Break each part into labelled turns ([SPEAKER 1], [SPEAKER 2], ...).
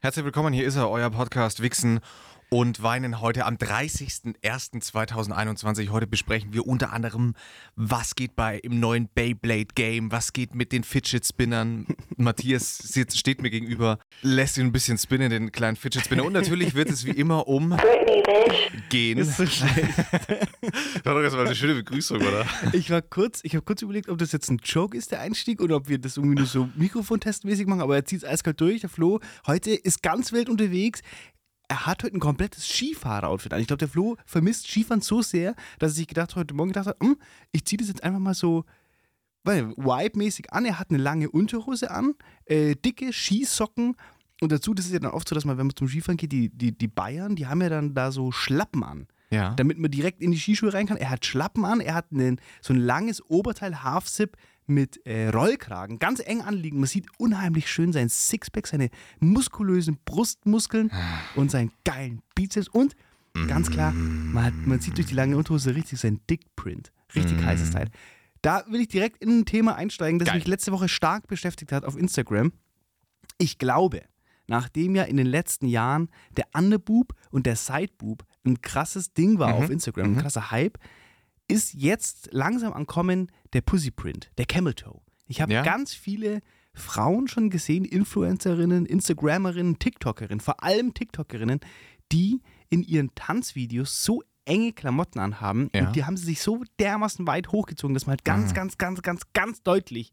[SPEAKER 1] Herzlich willkommen, hier ist er, euer Podcast Wichsen und Weinen heute am 30.01.2021. Heute besprechen wir unter anderem, was geht bei im neuen Beyblade Game, was geht mit den Fidget Spinnern. Matthias sitzt, steht mir gegenüber, lässt ihn ein bisschen spinnen, den kleinen Fidget Spinner. Und natürlich wird es wie immer um gehen.
[SPEAKER 2] Ist so schlecht.
[SPEAKER 1] Das war doch erstmal eine schöne Begrüßung, oder?
[SPEAKER 2] Ich war kurz, ich habe kurz überlegt, ob das jetzt ein Joke ist, der Einstieg, oder ob wir das irgendwie nur so Mikrofontestmäßig machen, aber er zieht es eiskalt durch, der Flo. Heute ist ganz wild unterwegs. Er hat heute ein komplettes Skifahrer-Outfit an. Ich glaube, der Flo vermisst Skifahren so sehr, dass er sich gedacht heute Morgen gedacht hat, hm, ich ziehe das jetzt einfach mal so weil, Vibe-mäßig an. Er hat eine lange Unterhose an, äh, dicke Skisocken und dazu, das ist ja dann oft so, dass man, wenn man zum Skifahren geht, die, die, die Bayern, die haben ja dann da so Schlappen an
[SPEAKER 1] Ja.
[SPEAKER 2] damit man direkt in die Skischuhe rein kann. Er hat Schlappen an, er hat einen, so ein langes Oberteil Half-Zip mit äh, Rollkragen, ganz eng anliegen. Man sieht unheimlich schön sein Sixpack, seine muskulösen Brustmuskeln und seinen geilen Bizeps und ganz klar, man, hat, man sieht durch die lange Unterhose richtig seinen Dickprint. Richtig heißes Teil. Da will ich direkt in ein Thema einsteigen, das
[SPEAKER 1] Geil.
[SPEAKER 2] mich letzte Woche stark beschäftigt hat auf Instagram. Ich glaube, nachdem ja in den letzten Jahren der Underboob und der Sideboob ein krasses Ding war auf Instagram, ein krasser Hype, ist jetzt langsam ankommen der Pussyprint, der Camel Toe. Ich habe
[SPEAKER 1] Ja?
[SPEAKER 2] ganz viele Frauen schon gesehen, Influencerinnen, Instagrammerinnen, TikTokerinnen, vor allem TikTokerinnen, die in ihren Tanzvideos so enge Klamotten anhaben
[SPEAKER 1] Ja.
[SPEAKER 2] und die haben sie sich so dermaßen weit hochgezogen, dass man halt ganz, ganz, ganz, ganz, ganz deutlich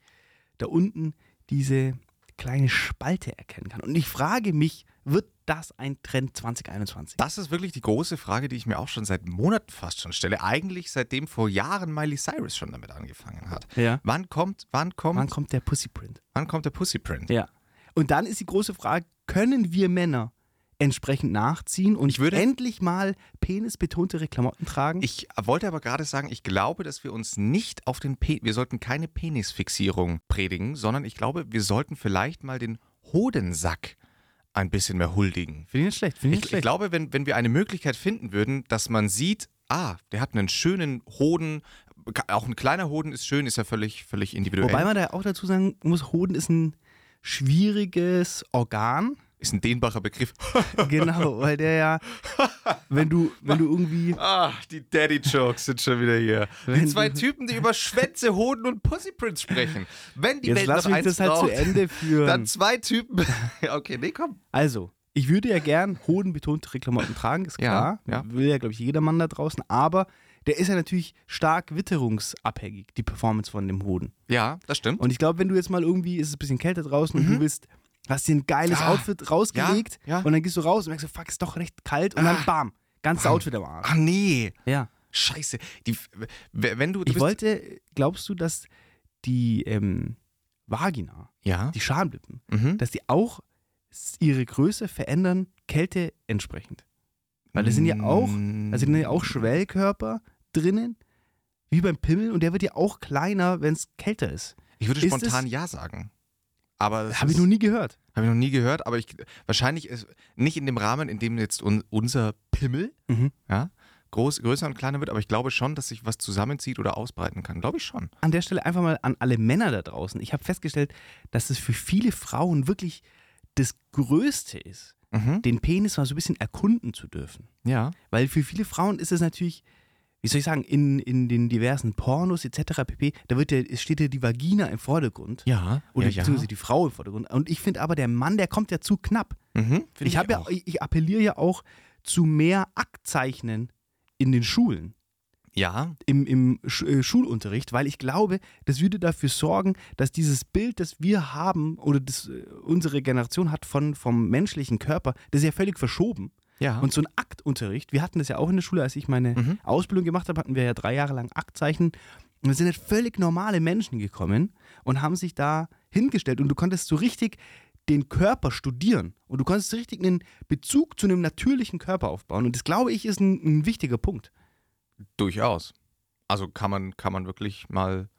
[SPEAKER 2] da unten diese kleine Spalte erkennen kann. Und ich frage mich, wird das ein Trend 2021?
[SPEAKER 1] Das ist wirklich die große Frage, die ich mir auch schon seit Monaten fast schon stelle. Eigentlich seitdem vor Jahren Miley Cyrus schon damit angefangen hat.
[SPEAKER 2] Ja.
[SPEAKER 1] Wann kommt, wann kommt,
[SPEAKER 2] Wann
[SPEAKER 1] wann,
[SPEAKER 2] kommt der Pussyprint?
[SPEAKER 1] kommt der Pussyprint?
[SPEAKER 2] Ja. Und dann ist die große Frage, können wir Männer entsprechend nachziehen und
[SPEAKER 1] Ich würde-
[SPEAKER 2] endlich mal penisbetontere Klamotten tragen?
[SPEAKER 1] Ich wollte aber gerade sagen, ich glaube, dass wir uns nicht auf den Pe wir sollten keine Penisfixierung predigen, sondern ich glaube, wir sollten vielleicht mal den Hodensack ein bisschen mehr huldigen.
[SPEAKER 2] Finde ich nicht schlecht. Ich,
[SPEAKER 1] Ich,
[SPEAKER 2] nicht
[SPEAKER 1] ich
[SPEAKER 2] schlecht.
[SPEAKER 1] glaube, wenn, wenn wir eine Möglichkeit finden würden, dass man sieht, ah, der hat einen schönen Hoden, auch ein kleiner Hoden ist schön, ist ja völlig, völlig individuell.
[SPEAKER 2] Wobei man da auch dazu sagen muss, Hoden ist ein schwieriges Organ.
[SPEAKER 1] Ist ein dehnbarer Begriff.
[SPEAKER 2] Genau, weil der ja, wenn du, wenn du irgendwie.
[SPEAKER 1] Ah, die Daddy-Jokes sind schon wieder hier. Die zwei Typen, die über Schwänze, Hoden und Pussyprints sprechen. Wenn die
[SPEAKER 2] Jetzt
[SPEAKER 1] Welt
[SPEAKER 2] lass
[SPEAKER 1] noch
[SPEAKER 2] mich
[SPEAKER 1] eins
[SPEAKER 2] das halt
[SPEAKER 1] braucht,
[SPEAKER 2] zu Ende führen.
[SPEAKER 1] dann zwei Typen. Ja, okay, nee, komm.
[SPEAKER 2] Also, ich würde ja gern hodenbetontere Klamotten tragen, ist
[SPEAKER 1] Ja,
[SPEAKER 2] klar.
[SPEAKER 1] ja.
[SPEAKER 2] Will ja, glaube ich, jeder Mann da draußen. Aber der ist ja natürlich stark witterungsabhängig, die Performance von dem Hoden.
[SPEAKER 1] Ja, das stimmt.
[SPEAKER 2] Und ich glaube, wenn du jetzt mal irgendwie, ist es ein bisschen kälter draußen und du willst, hast dir ein geiles.
[SPEAKER 1] Ja.
[SPEAKER 2] Outfit rausgelegt
[SPEAKER 1] Ja, ja.
[SPEAKER 2] und dann gehst du raus und merkst, fuck, ist doch recht kalt und dann bam, ganzes Outfit am Arsch.
[SPEAKER 1] Ach nee.
[SPEAKER 2] Ja.
[SPEAKER 1] Scheiße. Die, wenn du, du
[SPEAKER 2] Ich wollte, glaubst du, dass die ähm, Vagina,
[SPEAKER 1] Ja.
[SPEAKER 2] die Schamlippen,
[SPEAKER 1] Mhm.
[SPEAKER 2] dass die auch ihre Größe verändern, Kälte entsprechend? Weil das sind ja auch,
[SPEAKER 1] Mm.
[SPEAKER 2] also sind ja auch Schwellkörper drinnen, wie beim Pimmel, und der wird ja auch kleiner, wenn es kälter ist.
[SPEAKER 1] Ich würde
[SPEAKER 2] ist
[SPEAKER 1] spontan
[SPEAKER 2] es-
[SPEAKER 1] ja sagen. Aber
[SPEAKER 2] Habe ich noch nie gehört.
[SPEAKER 1] Habe ich noch nie gehört, aber ich wahrscheinlich ist nicht in dem Rahmen, in dem jetzt un, unser Pimmel
[SPEAKER 2] Mhm.
[SPEAKER 1] ja, groß, größer und kleiner wird, aber ich glaube schon, dass sich was zusammenzieht oder ausbreiten kann. Glaube ich schon.
[SPEAKER 2] An der Stelle einfach mal an alle Männer da draußen. Ich habe festgestellt, dass es für viele Frauen wirklich das Größte ist,
[SPEAKER 1] Mhm.
[SPEAKER 2] den Penis mal so ein bisschen erkunden zu dürfen.
[SPEAKER 1] Ja.
[SPEAKER 2] Weil für viele Frauen ist es natürlich, wie soll ich sagen, in, in den diversen Pornos etc. pp., da wird ja, es steht ja die Vagina im Vordergrund.
[SPEAKER 1] Ja.
[SPEAKER 2] Oder
[SPEAKER 1] ja, ja.
[SPEAKER 2] beziehungsweise die Frau im Vordergrund. Und ich finde aber, der Mann, der kommt ja zu knapp.
[SPEAKER 1] Mhm,
[SPEAKER 2] Ich, habe ja, ich, ich appelliere ja auch zu mehr Aktzeichnen in den Schulen.
[SPEAKER 1] Ja,
[SPEAKER 2] im, im Sch äh, Schulunterricht, weil ich glaube, das würde dafür sorgen, dass dieses Bild, das wir haben oder das äh, unsere Generation hat von, vom menschlichen Körper, das ist ja völlig verschoben.
[SPEAKER 1] Ja.
[SPEAKER 2] Und so ein Aktunterricht, wir hatten das ja auch in der Schule, als ich meine
[SPEAKER 1] Mhm.
[SPEAKER 2] Ausbildung gemacht habe, hatten wir ja drei Jahre lang Aktzeichen. Und es sind halt völlig normale Menschen gekommen und haben sich da hingestellt und du konntest so richtig den Körper studieren und du konntest so richtig einen Bezug zu einem natürlichen Körper aufbauen. Und das glaube ich ist ein, ein wichtiger Punkt.
[SPEAKER 1] durchaus. Also kann man, kann man wirklich mal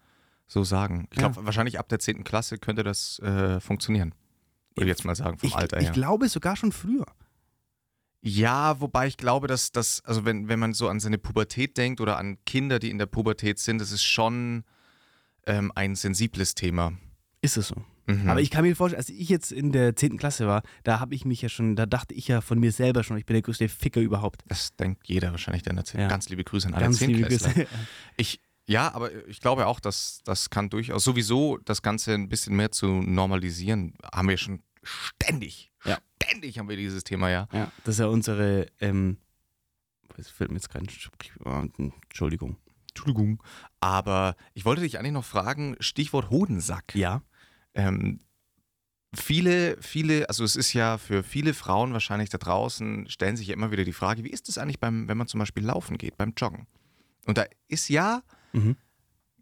[SPEAKER 1] so sagen. Ich glaube, wahrscheinlich ab der 10. Klasse könnte das äh, funktionieren. Würde ich jetzt mal sagen, vom
[SPEAKER 2] Ich,
[SPEAKER 1] Alter
[SPEAKER 2] ich
[SPEAKER 1] her.
[SPEAKER 2] glaube sogar schon früher.
[SPEAKER 1] Ja, wobei ich glaube, dass das, also wenn, wenn man so an seine Pubertät denkt oder an Kinder, die in der Pubertät sind, das ist schon ähm, ein sensibles Thema.
[SPEAKER 2] Ist es so?
[SPEAKER 1] Mhm.
[SPEAKER 2] Aber ich kann mir vorstellen, als ich jetzt in der 10. Klasse war, da habe ich mich ja schon, da dachte ich ja von mir selber schon, ich bin der größte Ficker überhaupt.
[SPEAKER 1] Das denkt jeder wahrscheinlich, der in der 10.
[SPEAKER 2] Ja.
[SPEAKER 1] Ganz liebe Grüße an alle
[SPEAKER 2] Ganz liebe
[SPEAKER 1] Zehntklässler.
[SPEAKER 2] Grüße.
[SPEAKER 1] Ich, ja, aber ich glaube auch, dass das kann durchaus sowieso das Ganze ein bisschen mehr zu normalisieren. Haben wir schon ständig,
[SPEAKER 2] Ja.
[SPEAKER 1] ständig haben wir dieses Thema, ja.
[SPEAKER 2] Ja, das ist ja unsere, ähm, es fällt mir jetzt kein, Sprichwort- Entschuldigung.
[SPEAKER 1] Entschuldigung. Aber ich wollte dich eigentlich noch fragen, Stichwort Hodensack.
[SPEAKER 2] Ja.
[SPEAKER 1] Ähm, viele, viele, also es ist ja für viele Frauen wahrscheinlich da draußen, stellen sich ja immer wieder die Frage, wie ist es eigentlich beim, wenn man zum Beispiel laufen geht, beim Joggen? Und da ist ja
[SPEAKER 2] Mhm.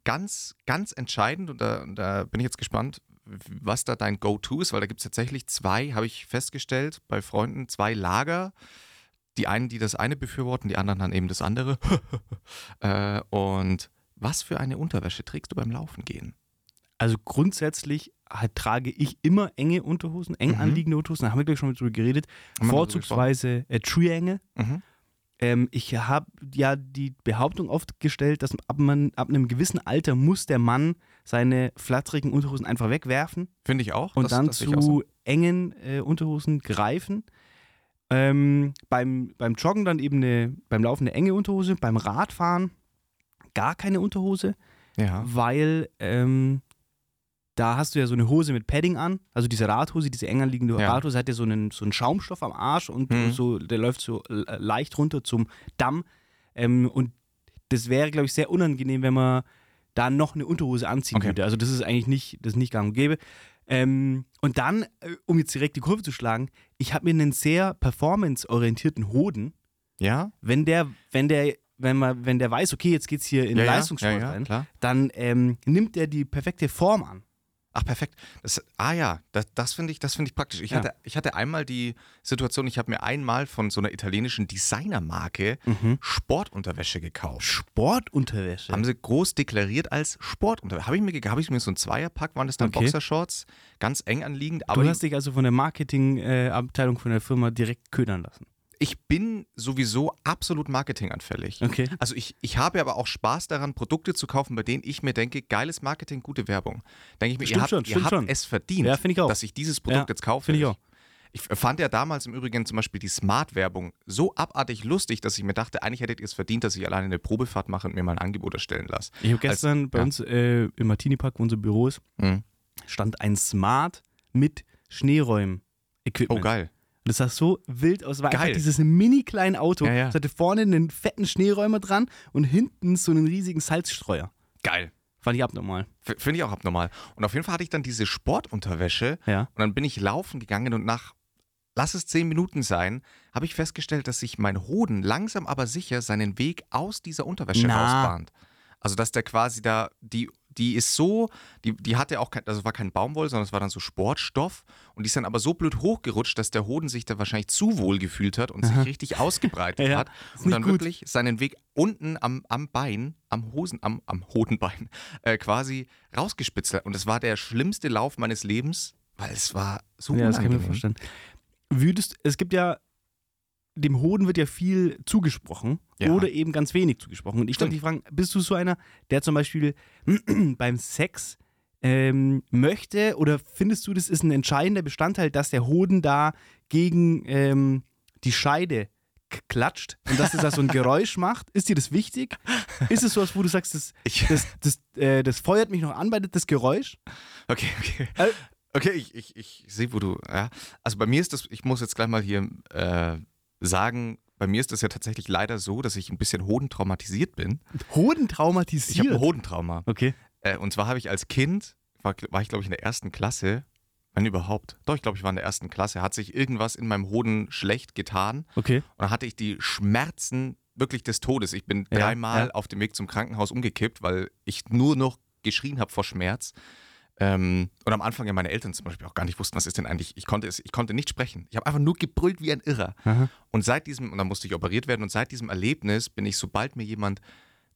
[SPEAKER 1] ganz, ganz entscheidend, und da, und da bin ich jetzt gespannt, was da dein Go-To ist, weil da gibt es tatsächlich zwei, habe ich festgestellt, bei Freunden, zwei Lager. Die einen, die das eine befürworten, die anderen dann eben das andere. äh, und was für eine Unterwäsche trägst du beim Laufen gehen?
[SPEAKER 2] Also grundsätzlich halt trage ich immer enge Unterhosen, eng
[SPEAKER 1] Mhm.
[SPEAKER 2] anliegende Unterhosen, da haben wir gleich schon mal drüber geredet.
[SPEAKER 1] Haben
[SPEAKER 2] Vorzugsweise äh, Triangle.
[SPEAKER 1] Mhm.
[SPEAKER 2] Ähm, ich habe ja die Behauptung oft gestellt, dass ab, man, ab einem gewissen Alter muss der Mann seine flatterigen Unterhosen einfach wegwerfen
[SPEAKER 1] Finde ich auch.
[SPEAKER 2] und
[SPEAKER 1] das-
[SPEAKER 2] dann
[SPEAKER 1] das auch so.
[SPEAKER 2] zu engen äh, Unterhosen greifen. Ähm, beim, beim Joggen dann eben eine, beim Laufen eine enge Unterhose, beim Radfahren gar keine Unterhose,
[SPEAKER 1] Ja.
[SPEAKER 2] weil ähm, da hast du ja so eine Hose mit Padding an, also diese Radhose, diese eng anliegende
[SPEAKER 1] Ja.
[SPEAKER 2] Radhose hat ja so einen, so einen Schaumstoff am Arsch und
[SPEAKER 1] Mhm.
[SPEAKER 2] so, der läuft so äh, leicht runter zum Damm. Ähm, und das wäre, glaube ich, sehr unangenehm, wenn man da noch eine Unterhose anziehen
[SPEAKER 1] Okay.
[SPEAKER 2] würde. Also das ist eigentlich nicht, das ist nicht gang und gäbe. Ähm, und dann, äh, um jetzt direkt die Kurve zu schlagen, ich habe mir einen sehr performance-orientierten Hoden.
[SPEAKER 1] Ja?
[SPEAKER 2] Wenn der, wenn der, wenn man, wenn der weiß, okay, jetzt geht's hier in
[SPEAKER 1] ja,
[SPEAKER 2] Leistungssport
[SPEAKER 1] ja, ja,
[SPEAKER 2] rein, dann ähm, nimmt er die perfekte Form an.
[SPEAKER 1] Ach, perfekt. Das, ah ja, das, das finde ich, das finde ich praktisch. Ich,
[SPEAKER 2] Ja.
[SPEAKER 1] hatte, ich hatte einmal die Situation, ich habe mir einmal von so einer italienischen Designermarke
[SPEAKER 2] Mhm.
[SPEAKER 1] Sportunterwäsche gekauft.
[SPEAKER 2] Sportunterwäsche.
[SPEAKER 1] Haben sie groß deklariert als Sportunterwäsche. Habe ich, mir, habe ich mir so einen Zweierpack, waren das dann
[SPEAKER 2] Okay.
[SPEAKER 1] Boxershorts, ganz eng anliegend. Aber
[SPEAKER 2] du hast dich also von der Marketingabteilung von der Firma direkt ködern lassen.
[SPEAKER 1] Ich bin sowieso absolut marketinganfällig.
[SPEAKER 2] Okay.
[SPEAKER 1] Also ich, ich habe aber auch Spaß daran, Produkte zu kaufen, bei denen ich mir denke, geiles Marketing, gute Werbung. Denke ich mir,
[SPEAKER 2] Stimmt
[SPEAKER 1] ihr habt,
[SPEAKER 2] schon,
[SPEAKER 1] ihr habt
[SPEAKER 2] schon.
[SPEAKER 1] es verdient,
[SPEAKER 2] Ja, ich auch.
[SPEAKER 1] dass ich dieses Produkt
[SPEAKER 2] Ja,
[SPEAKER 1] jetzt kaufe.
[SPEAKER 2] finde ich auch.
[SPEAKER 1] Ich fand ja damals im Übrigen zum Beispiel die Smart-Werbung so abartig lustig, dass ich mir dachte, eigentlich hättet ihr es verdient, dass ich alleine eine Probefahrt mache und mir mal ein Angebot erstellen lasse.
[SPEAKER 2] Ich habe gestern bei
[SPEAKER 1] ja.
[SPEAKER 2] uns äh, im Martini-Park, wo unser Büro ist,
[SPEAKER 1] Mhm.
[SPEAKER 2] stand ein Smart mit Schneeräumen-Equipment.
[SPEAKER 1] Oh, geil.
[SPEAKER 2] Und das sah so wild aus. War
[SPEAKER 1] Geil.
[SPEAKER 2] einfach dieses mini kleine Auto.
[SPEAKER 1] Ja, ja.
[SPEAKER 2] Es hatte vorne einen fetten Schneeräumer dran und hinten so einen riesigen Salzstreuer.
[SPEAKER 1] Geil.
[SPEAKER 2] Fand ich abnormal.
[SPEAKER 1] Finde ich auch abnormal. Und auf jeden Fall hatte ich dann diese Sportunterwäsche
[SPEAKER 2] Ja.
[SPEAKER 1] und dann bin ich laufen gegangen und nach, lass es zehn Minuten sein, habe ich festgestellt, dass sich mein Hoden langsam aber sicher seinen Weg aus dieser Unterwäsche
[SPEAKER 2] Na.
[SPEAKER 1] rausbahnt. Also dass der quasi da, die, die ist so, die, die hatte auch kein, also war kein Baumwoll, sondern es war dann so Sportstoff und die ist dann aber so blöd hochgerutscht, dass der Hoden sich da wahrscheinlich zu wohl gefühlt hat und sich richtig ausgebreitet
[SPEAKER 2] Ja,
[SPEAKER 1] hat und dann
[SPEAKER 2] gut.
[SPEAKER 1] wirklich seinen Weg unten am, am Bein, am Hosen, am, am Hodenbein äh, quasi rausgespitzt hat. Und es war der schlimmste Lauf meines Lebens, weil es war so
[SPEAKER 2] Ja, das kann ich mir
[SPEAKER 1] unangenehm.
[SPEAKER 2] vorstellen. Würdest, es gibt ja, dem Hoden wird ja viel zugesprochen
[SPEAKER 1] Ja.
[SPEAKER 2] oder eben ganz wenig zugesprochen. Und ich wollte dich fragen, bist du so einer, der zum Beispiel beim Sex ähm, möchte oder findest du, das ist ein entscheidender Bestandteil, dass der Hoden da gegen ähm, die Scheide klatscht und dass es da so ein Geräusch macht? Ist dir das wichtig? Ist es sowas, wo du sagst, das, das, das, äh, das feuert mich noch an bei das Geräusch?
[SPEAKER 1] okay, okay.
[SPEAKER 2] Äh,
[SPEAKER 1] Okay, ich, ich, ich sehe, wo du, ja. Also bei mir ist das, ich muss jetzt gleich mal hier äh, sagen, bei mir ist das ja tatsächlich leider so, dass ich ein bisschen hodentraumatisiert bin.
[SPEAKER 2] Hoden
[SPEAKER 1] Ich habe ein Hodentrauma.
[SPEAKER 2] Okay.
[SPEAKER 1] Äh, und zwar habe ich als Kind, war, war ich glaube ich in der ersten Klasse, wenn überhaupt, doch, ich glaube, ich war in der ersten Klasse, hat sich irgendwas in meinem Hoden schlecht getan
[SPEAKER 2] Okay.
[SPEAKER 1] und dann hatte ich die Schmerzen wirklich des Todes. Ich bin
[SPEAKER 2] Ja,
[SPEAKER 1] dreimal
[SPEAKER 2] ja.
[SPEAKER 1] auf dem Weg zum Krankenhaus umgekippt, weil ich nur noch geschrien habe vor Schmerz. Ähm, und am Anfang ja meine Eltern zum Beispiel auch gar nicht wussten, was ist denn eigentlich. Ich konnte, es, ich konnte nicht sprechen. Ich habe einfach nur gebrüllt wie ein Irrer.
[SPEAKER 2] Aha.
[SPEAKER 1] Und seit diesem, und dann musste ich operiert werden, und seit diesem Erlebnis bin ich, sobald mir jemand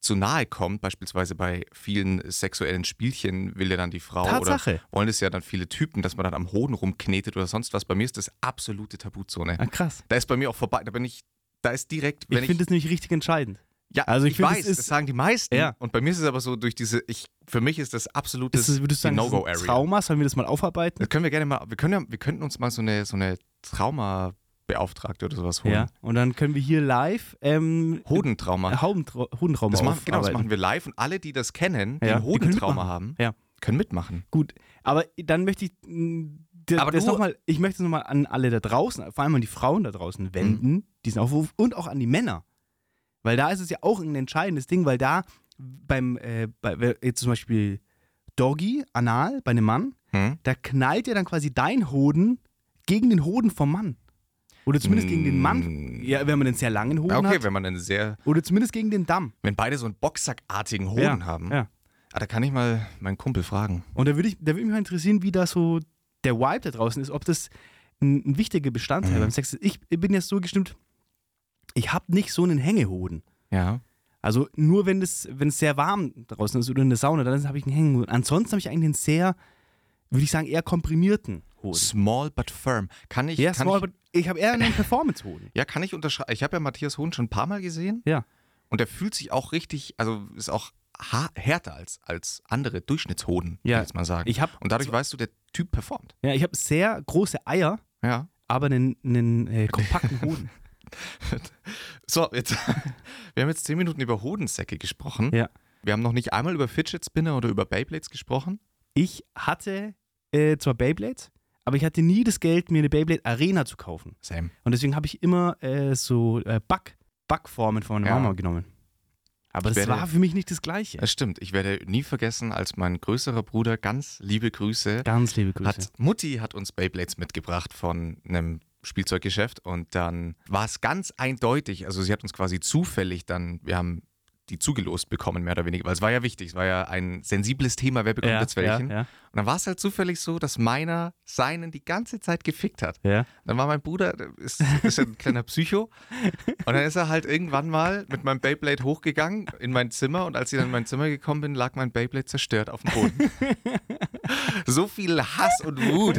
[SPEAKER 1] zu nahe kommt, beispielsweise bei vielen sexuellen Spielchen, will ja dann die Frau
[SPEAKER 2] Tatsache.
[SPEAKER 1] oder wollen es ja dann viele Typen, dass man dann am Hoden rumknetet oder sonst was. Bei mir ist das absolute Tabuzone.
[SPEAKER 2] Ah, krass.
[SPEAKER 1] Da ist bei mir auch vorbei, da bin ich, da ist direkt,
[SPEAKER 2] Ich
[SPEAKER 1] ich,
[SPEAKER 2] finde das nämlich richtig entscheidend.
[SPEAKER 1] Ja,
[SPEAKER 2] Also ich
[SPEAKER 1] ich,
[SPEAKER 2] finde,
[SPEAKER 1] weiß,
[SPEAKER 2] es
[SPEAKER 1] das
[SPEAKER 2] ist-
[SPEAKER 1] sagen die meisten.
[SPEAKER 2] Ja.
[SPEAKER 1] Und bei mir ist es aber so durch diese, ich, für mich ist das absolutes
[SPEAKER 2] Ist ist ein
[SPEAKER 1] No-Go-Area.
[SPEAKER 2] Trauma? Sollen wir das mal aufarbeiten?
[SPEAKER 1] Das können wir gerne mal, wir können ja, wir könnten uns mal so eine, so eine Traumabeauftragte oder sowas holen.
[SPEAKER 2] Ja. Und dann können wir hier live ähm,
[SPEAKER 1] Hodentrauma.
[SPEAKER 2] Hodentra Hodentrauma
[SPEAKER 1] Das machen, genau, das machen wir live und alle, die das kennen, die
[SPEAKER 2] Ja,
[SPEAKER 1] ein
[SPEAKER 2] die können
[SPEAKER 1] Hodentrauma
[SPEAKER 2] mitmachen.
[SPEAKER 1] haben,
[SPEAKER 2] Ja.
[SPEAKER 1] können mitmachen.
[SPEAKER 2] Gut, aber dann möchte ich d-
[SPEAKER 1] Aber
[SPEAKER 2] das noch mal, ich möchte es nochmal an alle da draußen, vor allem an die Frauen da draußen wenden,
[SPEAKER 1] Mhm.
[SPEAKER 2] diesen Aufruf und auch an die Männer. Weil da ist es ja auch ein entscheidendes Ding, weil da beim, äh, bei, jetzt zum Beispiel Doggy, anal, bei einem Mann,
[SPEAKER 1] Hm?
[SPEAKER 2] da knallt ja dann quasi dein Hoden gegen den Hoden vom Mann. Oder zumindest gegen den Mann.
[SPEAKER 1] Mm.
[SPEAKER 2] Ja, wenn man einen sehr langen Hoden
[SPEAKER 1] okay,
[SPEAKER 2] hat.
[SPEAKER 1] wenn man einen sehr,
[SPEAKER 2] Oder zumindest gegen den Damm.
[SPEAKER 1] wenn beide so einen Boxsackartigen Hoden
[SPEAKER 2] ja,
[SPEAKER 1] haben,
[SPEAKER 2] Ja.
[SPEAKER 1] ah, da kann ich mal meinen Kumpel fragen.
[SPEAKER 2] Und da würde ich, da würde mich mal interessieren, wie da so der Vibe da draußen ist, ob das ein, ein wichtiger Bestandteil
[SPEAKER 1] Mhm.
[SPEAKER 2] beim Sex ist. Ich bin jetzt so gestimmt, ich habe nicht so einen Hängehoden.
[SPEAKER 1] Ja.
[SPEAKER 2] Also nur wenn es, wenn es sehr warm draußen ist oder in der Sauna, dann habe ich einen Hängehoden. Ansonsten habe ich eigentlich einen sehr, würde ich sagen, eher komprimierten Hoden.
[SPEAKER 1] Small but firm. Kann ich,
[SPEAKER 2] Ja,
[SPEAKER 1] kann
[SPEAKER 2] small,
[SPEAKER 1] ich,
[SPEAKER 2] but ich habe eher einen Performance-Hoden.
[SPEAKER 1] ja, kann ich unterschreiben. Ich habe ja Matthias Hoden schon ein paar Mal gesehen
[SPEAKER 2] Ja.
[SPEAKER 1] und der fühlt sich auch richtig, also ist auch härter als, als andere Durchschnittshoden,
[SPEAKER 2] Ja,
[SPEAKER 1] würde ich jetzt mal sagen.
[SPEAKER 2] Ich habe
[SPEAKER 1] und dadurch weißt du, der Typ performt.
[SPEAKER 2] ja, ich hab sehr große Eier,
[SPEAKER 1] Ja.
[SPEAKER 2] aber einen, einen äh, kompakten Hoden.
[SPEAKER 1] So, jetzt, wir haben jetzt zehn Minuten über Hodensäcke gesprochen.
[SPEAKER 2] Ja.
[SPEAKER 1] Wir haben noch nicht einmal über Fidget Spinner oder über Beyblades gesprochen.
[SPEAKER 2] Ich hatte äh, zwar Beyblades, aber ich hatte nie das Geld, mir eine Beyblade Arena zu kaufen.
[SPEAKER 1] Same.
[SPEAKER 2] Und deswegen habe ich immer äh, so äh, Back, Backformen von meiner
[SPEAKER 1] Ja.
[SPEAKER 2] Mama genommen. Aber
[SPEAKER 1] Ich
[SPEAKER 2] das
[SPEAKER 1] werde-
[SPEAKER 2] war für mich nicht das Gleiche.
[SPEAKER 1] Das stimmt. Ich werde nie vergessen, als mein größerer Bruder, ganz liebe Grüße,
[SPEAKER 2] Ganz liebe Grüße.
[SPEAKER 1] hat Mutti hat uns Beyblades mitgebracht von einem Spielzeuggeschäft und dann war es ganz eindeutig, also sie hat uns quasi zufällig dann, wir haben die zugelost bekommen, mehr oder weniger, weil es war ja wichtig, es war ja ein sensibles Thema, wer bekommt
[SPEAKER 2] ja,
[SPEAKER 1] jetzt welchen.
[SPEAKER 2] Ja,
[SPEAKER 1] Und dann war es halt zufällig so, dass meiner seinen die ganze Zeit gefickt hat.
[SPEAKER 2] ja. ja.
[SPEAKER 1] Dann war mein Bruder, der ist, ist ein kleiner Psycho. Und dann ist er halt irgendwann mal mit meinem Beyblade hochgegangen in mein Zimmer. Und als ich dann in mein Zimmer gekommen bin, lag mein Beyblade zerstört auf dem Boden. so viel Hass und Wut.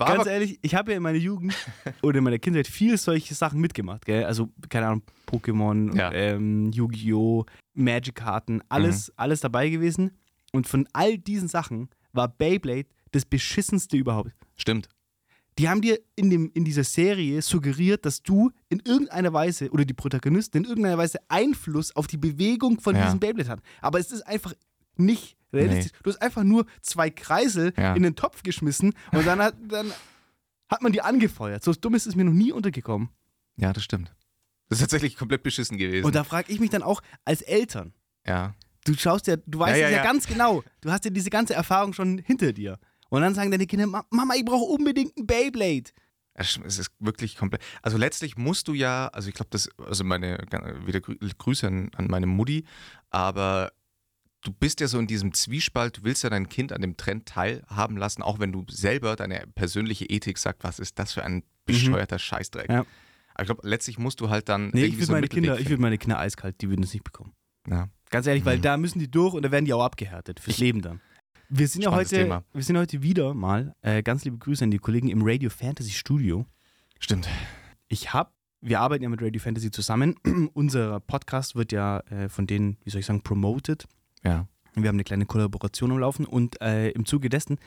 [SPEAKER 1] War
[SPEAKER 2] Ganz ehrlich, ich habe ja in meiner Jugend oder in meiner Kindheit viel solche Sachen mitgemacht. Gell? Also, keine Ahnung, Pokémon,
[SPEAKER 1] Ja.
[SPEAKER 2] ähm, Yu-Gi-Oh!, Magic-Karten, alles,
[SPEAKER 1] Mhm.
[SPEAKER 2] alles dabei gewesen. Und von all diesen Sachen war Beyblade das beschissenste überhaupt.
[SPEAKER 1] stimmt.
[SPEAKER 2] Die haben dir in, dem, in dieser Serie suggeriert, dass du in irgendeiner Weise oder die Protagonisten in irgendeiner Weise Einfluss auf die Bewegung von
[SPEAKER 1] Ja.
[SPEAKER 2] diesem Beyblade hat. Aber es ist einfach nicht realistisch. Du hast einfach nur zwei Kreisel
[SPEAKER 1] Ja.
[SPEAKER 2] in den Topf geschmissen und dann hat, dann hat man die angefeuert. So dumm ist es mir noch nie untergekommen.
[SPEAKER 1] Ja, das stimmt. Das ist tatsächlich komplett beschissen gewesen.
[SPEAKER 2] Und da frage ich mich dann auch als Eltern.
[SPEAKER 1] ja.
[SPEAKER 2] Du schaust ja, du weißt
[SPEAKER 1] Ja,
[SPEAKER 2] es ja,
[SPEAKER 1] ja.
[SPEAKER 2] ganz genau. Du hast ja diese ganze Erfahrung schon hinter dir. Und dann sagen deine Kinder, "Ma- Mama, ich brauche unbedingt ein Beyblade.
[SPEAKER 1] Es ist wirklich komplett. Also letztlich musst du ja, also ich glaube, das, also meine, wieder Grü- Grüße an, an meine Mutti, aber du bist ja so in diesem Zwiespalt, du willst ja dein Kind an dem Trend teilhaben lassen, auch wenn du selber deine persönliche Ethik sagst, was ist das für ein bescheuerter Scheißdreck.
[SPEAKER 2] Mhm. Ja.
[SPEAKER 1] Aber ich glaube, letztlich musst du halt dann
[SPEAKER 2] Nee, ich würde
[SPEAKER 1] so
[SPEAKER 2] meine Kinder, ich würde meine Kinder eiskalt, die würden es nicht bekommen.
[SPEAKER 1] Ja.
[SPEAKER 2] Ganz ehrlich, weil
[SPEAKER 1] Mhm.
[SPEAKER 2] da müssen die durch und da werden die auch abgehärtet fürs Leben dann. Wir sind ja heute,
[SPEAKER 1] Thema.
[SPEAKER 2] wir sind heute wieder mal, äh, ganz liebe Grüße an die Kollegen im Radio Fantasy Studio.
[SPEAKER 1] Stimmt.
[SPEAKER 2] Ich habe, wir arbeiten ja mit Radio Fantasy zusammen. Unser Podcast wird ja äh, von denen, wie soll ich sagen, promoted.
[SPEAKER 1] Ja.
[SPEAKER 2] Wir haben eine kleine Kollaboration am Laufen und äh, im Zuge dessen